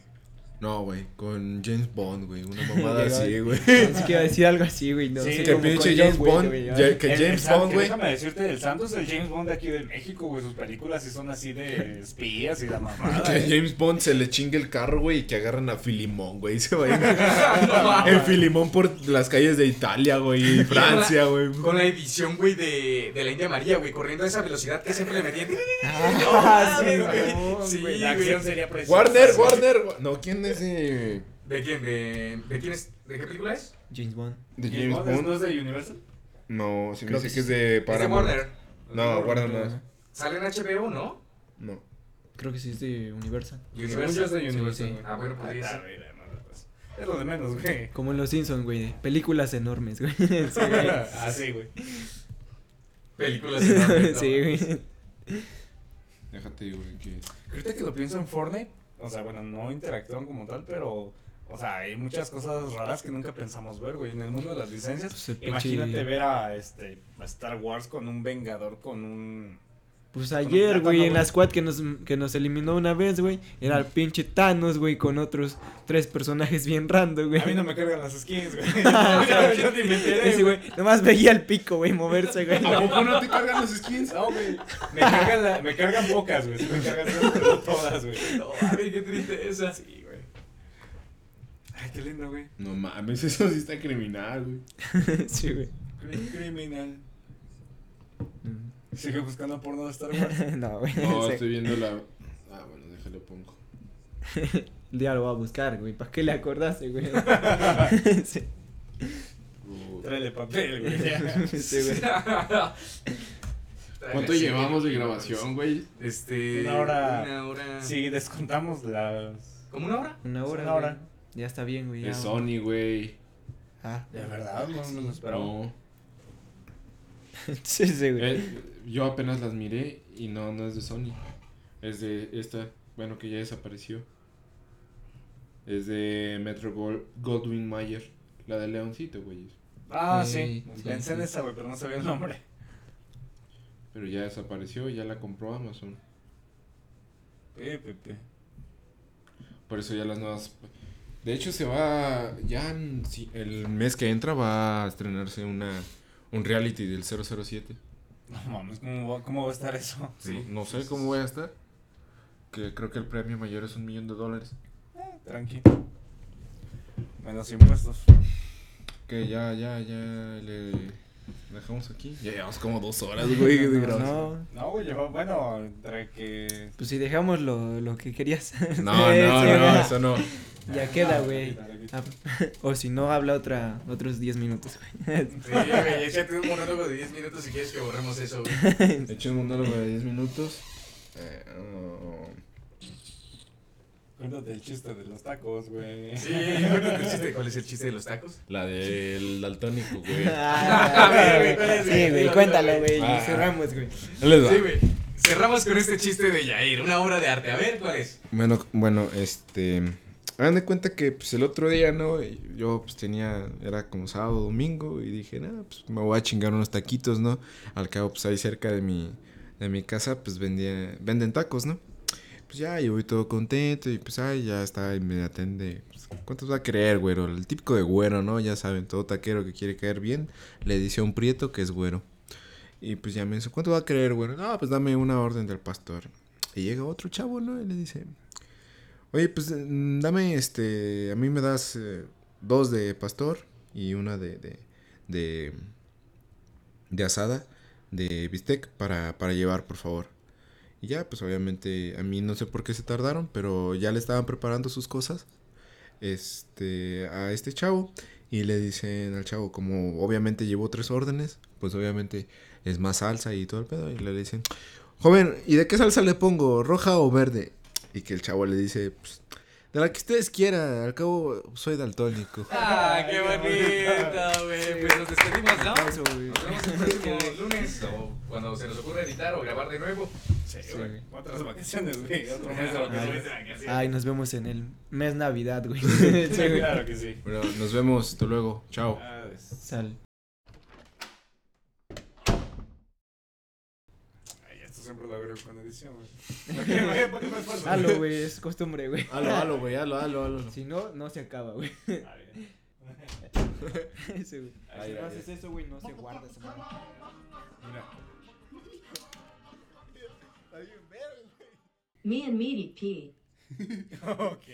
No, güey. Con James Bond, güey. Una mamada así, güey. [laughs] Pensé que iba a decir algo así, güey. No Sí, sé que pinche James Bond, ay. que El- James el Bond, güey. Déjame decirte, el santo es el James Bond de aquí de México, güey. Sus películas sí son así de espías y la mamada. Que a ¿eh? James Bond se le chingue el carro, güey, y que agarran a Filimón, güey. y Se vayan [laughs] en Filimón por las calles de Italia, güey, y Francia, güey. Con la edición, güey, de, de la India María, güey, corriendo a esa velocidad que siempre le metían. Ah, [laughs] sí, güey. Sí, La acción sería preciosa. Warner, Warner. No, ¿quién es ¿De quién? ¿De, ¿De quién es? ¿De qué película es? James Bond. ¿De James James Bond ¿no es de Universal? No, se me Creo dice que es de Es de Paramount. Warner. No, Warner no es. Sale en HBO, ¿no? No. Creo que sí es de Universal. Yo es de Universal. Ah, bueno, no, pues, Es lo de menos, güey. [laughs] Como en Los Simpsons, güey. Películas enormes, güey. [laughs] Sí, güey. ah, sí, güey. Películas enormes, [laughs] ¿no? Sí, güey. Déjate, güey, que... Ahorita que lo pienso en Fortnite, o sea, bueno, no interactúan como tal, pero, o sea, hay muchas cosas raras que nunca pensamos ver, güey. En el mundo de las licencias, Pues imagínate ver a, este, a Star Wars con un Vengador, con un... Pues ayer, güey, en güey. la squad que nos, que nos eliminó una vez, güey, era el pinche Thanos, güey, con otros tres personajes bien random, güey. A mí no me cargan las skins, güey. [laughs] Yo me enteré, Ese güey, nomás veía el pico, güey, moverse, güey. ¿A poco no te cargan los skins? No, güey. Me cargan, la- me cargan pocas, güey. Me cargan todas, pero no todas, güey. No, ay, qué triste esa. Sí, güey. Ay, qué lindo, güey. No mames, eso sí está criminal, güey. [laughs] Sí, güey. Cri- Criminal. Sigue buscando porno de Star Wars. [laughs] No, güey. No, Sí. estoy viendo la... Ah, bueno, déjale pongo. [laughs] El día lo va a buscar, güey. ¿Para qué le acordaste, güey? [laughs] sí. Tráele papel, güey. ya. Sí, güey. ¿Cuánto llevamos de grabación, güey? Este. Una hora. Una hora. Sí, descontamos las. ¿Como una hora? Una hora. Una hora. Ya está bien, güey. De ya, Sony, güey. Ah, De verdad, no lo esperaba. No. sí, sí, güey. Eh, yo apenas las miré y no, no es de Sony. Es de esta, bueno, que ya desapareció. Es de Metro Gol- Goldwyn Mayer, la de Leoncito, güey. Ah, Sí, sí. sí, Pensé en esa, güey, pero no sabía el nombre. Pero ya desapareció, ya la compró Amazon. Pepe. Por eso ya las nuevas... De hecho se va, ya en- sí, el mes que entra va a estrenarse una un reality del 007. No mames, ¿cómo va, ¿cómo va a estar eso? Sí. No, sé cómo voy a estar. Que creo que el premio mayor es un millón de dólares. Tranqui. Menos impuestos. Que ya, ya, ya le dejamos aquí. Ya llevamos como dos horas, güey, de [laughs] No, grabación. no, No, güey, yo, bueno, entre que. pues si dejamos lo, lo que querías. [laughs] No, no, no, eso no. Ya queda, no, güey. Ah, [laughs] o si no, habla otra, otros 10 minutos, güey. Sí, güey, échate un monólogo de 10 minutos si quieres que borremos eso, güey. He hecho un monólogo de 10 minutos. Eh, oh. Cuéntate el chiste de los tacos, güey. Sí, cuéntate el chiste. ¿Cuál es el chiste de los tacos? La del daltónico, güey. [laughs] Ah, [laughs] A ver, güey, ¿cuál es, Sí, güey? cuéntalo, güey. Ah. y Cerramos, güey. Sí, güey. Cerramos con este chiste de Yair, una obra de arte. A ver, ¿cuál es? Bueno, bueno, este. Hagan de cuenta que pues el otro día, ¿no? Yo pues tenía, era como sábado, domingo, y dije, nada, pues me voy a chingar unos taquitos, ¿no? Al cabo, pues ahí cerca de mi, de mi casa, pues vendía, venden tacos, ¿no? Pues ya, yo voy todo contento, y pues ay, ya está, y me atende. Pues, ¿Cuántos va a querer, güero? El típico de güero, ¿no? Ya saben, todo taquero que quiere caer bien, le dice a un prieto que es güero. Y pues ya me dice, ¿cuánto va a querer, güero? No, pues dame una orden del pastor. Y llega otro chavo, ¿no? Y le dice, Oye, pues dame este. A mí me das eh, dos de pastor y una de. de. de, de asada, de bistec para, para llevar, por favor. Y ya, pues obviamente a mí no sé por qué se tardaron, pero ya le estaban preparando sus cosas. Este. a este chavo. Y le dicen al chavo, como obviamente llevó tres órdenes, pues obviamente es más salsa y todo el pedo. Y le dicen, joven, ¿y de qué salsa le pongo? ¿Roja o verde? Y que el chavo le dice, pues, de la que ustedes quieran, al cabo soy daltónico. ¡Ah, qué bonito, güey! Pues nos despedimos, ¿no? Nos vemos el próximo lunes o cuando se nos ocurra editar o grabar de nuevo. Sí, güey. Otras vacaciones, güey. Otro mes de Ay, vacaciones. Ay, nos vemos en el mes Navidad, güey. Sí. Claro que sí. Bueno, nos vemos, hasta luego, chao. Sal. Ay, esto siempre lo agrego con edición, güey. ¿Por qué, me esfuerzo? Halo, güey, es costumbre, güey. Halo, halo, güey, halo, halo, halo. Si no, no se acaba, güey. Ah, bien. [laughs] Ese, güey. Ay, Si no haces eso, güey, no se guarda esa madre. Mira. Me and Meaty P. [laughs] Ok.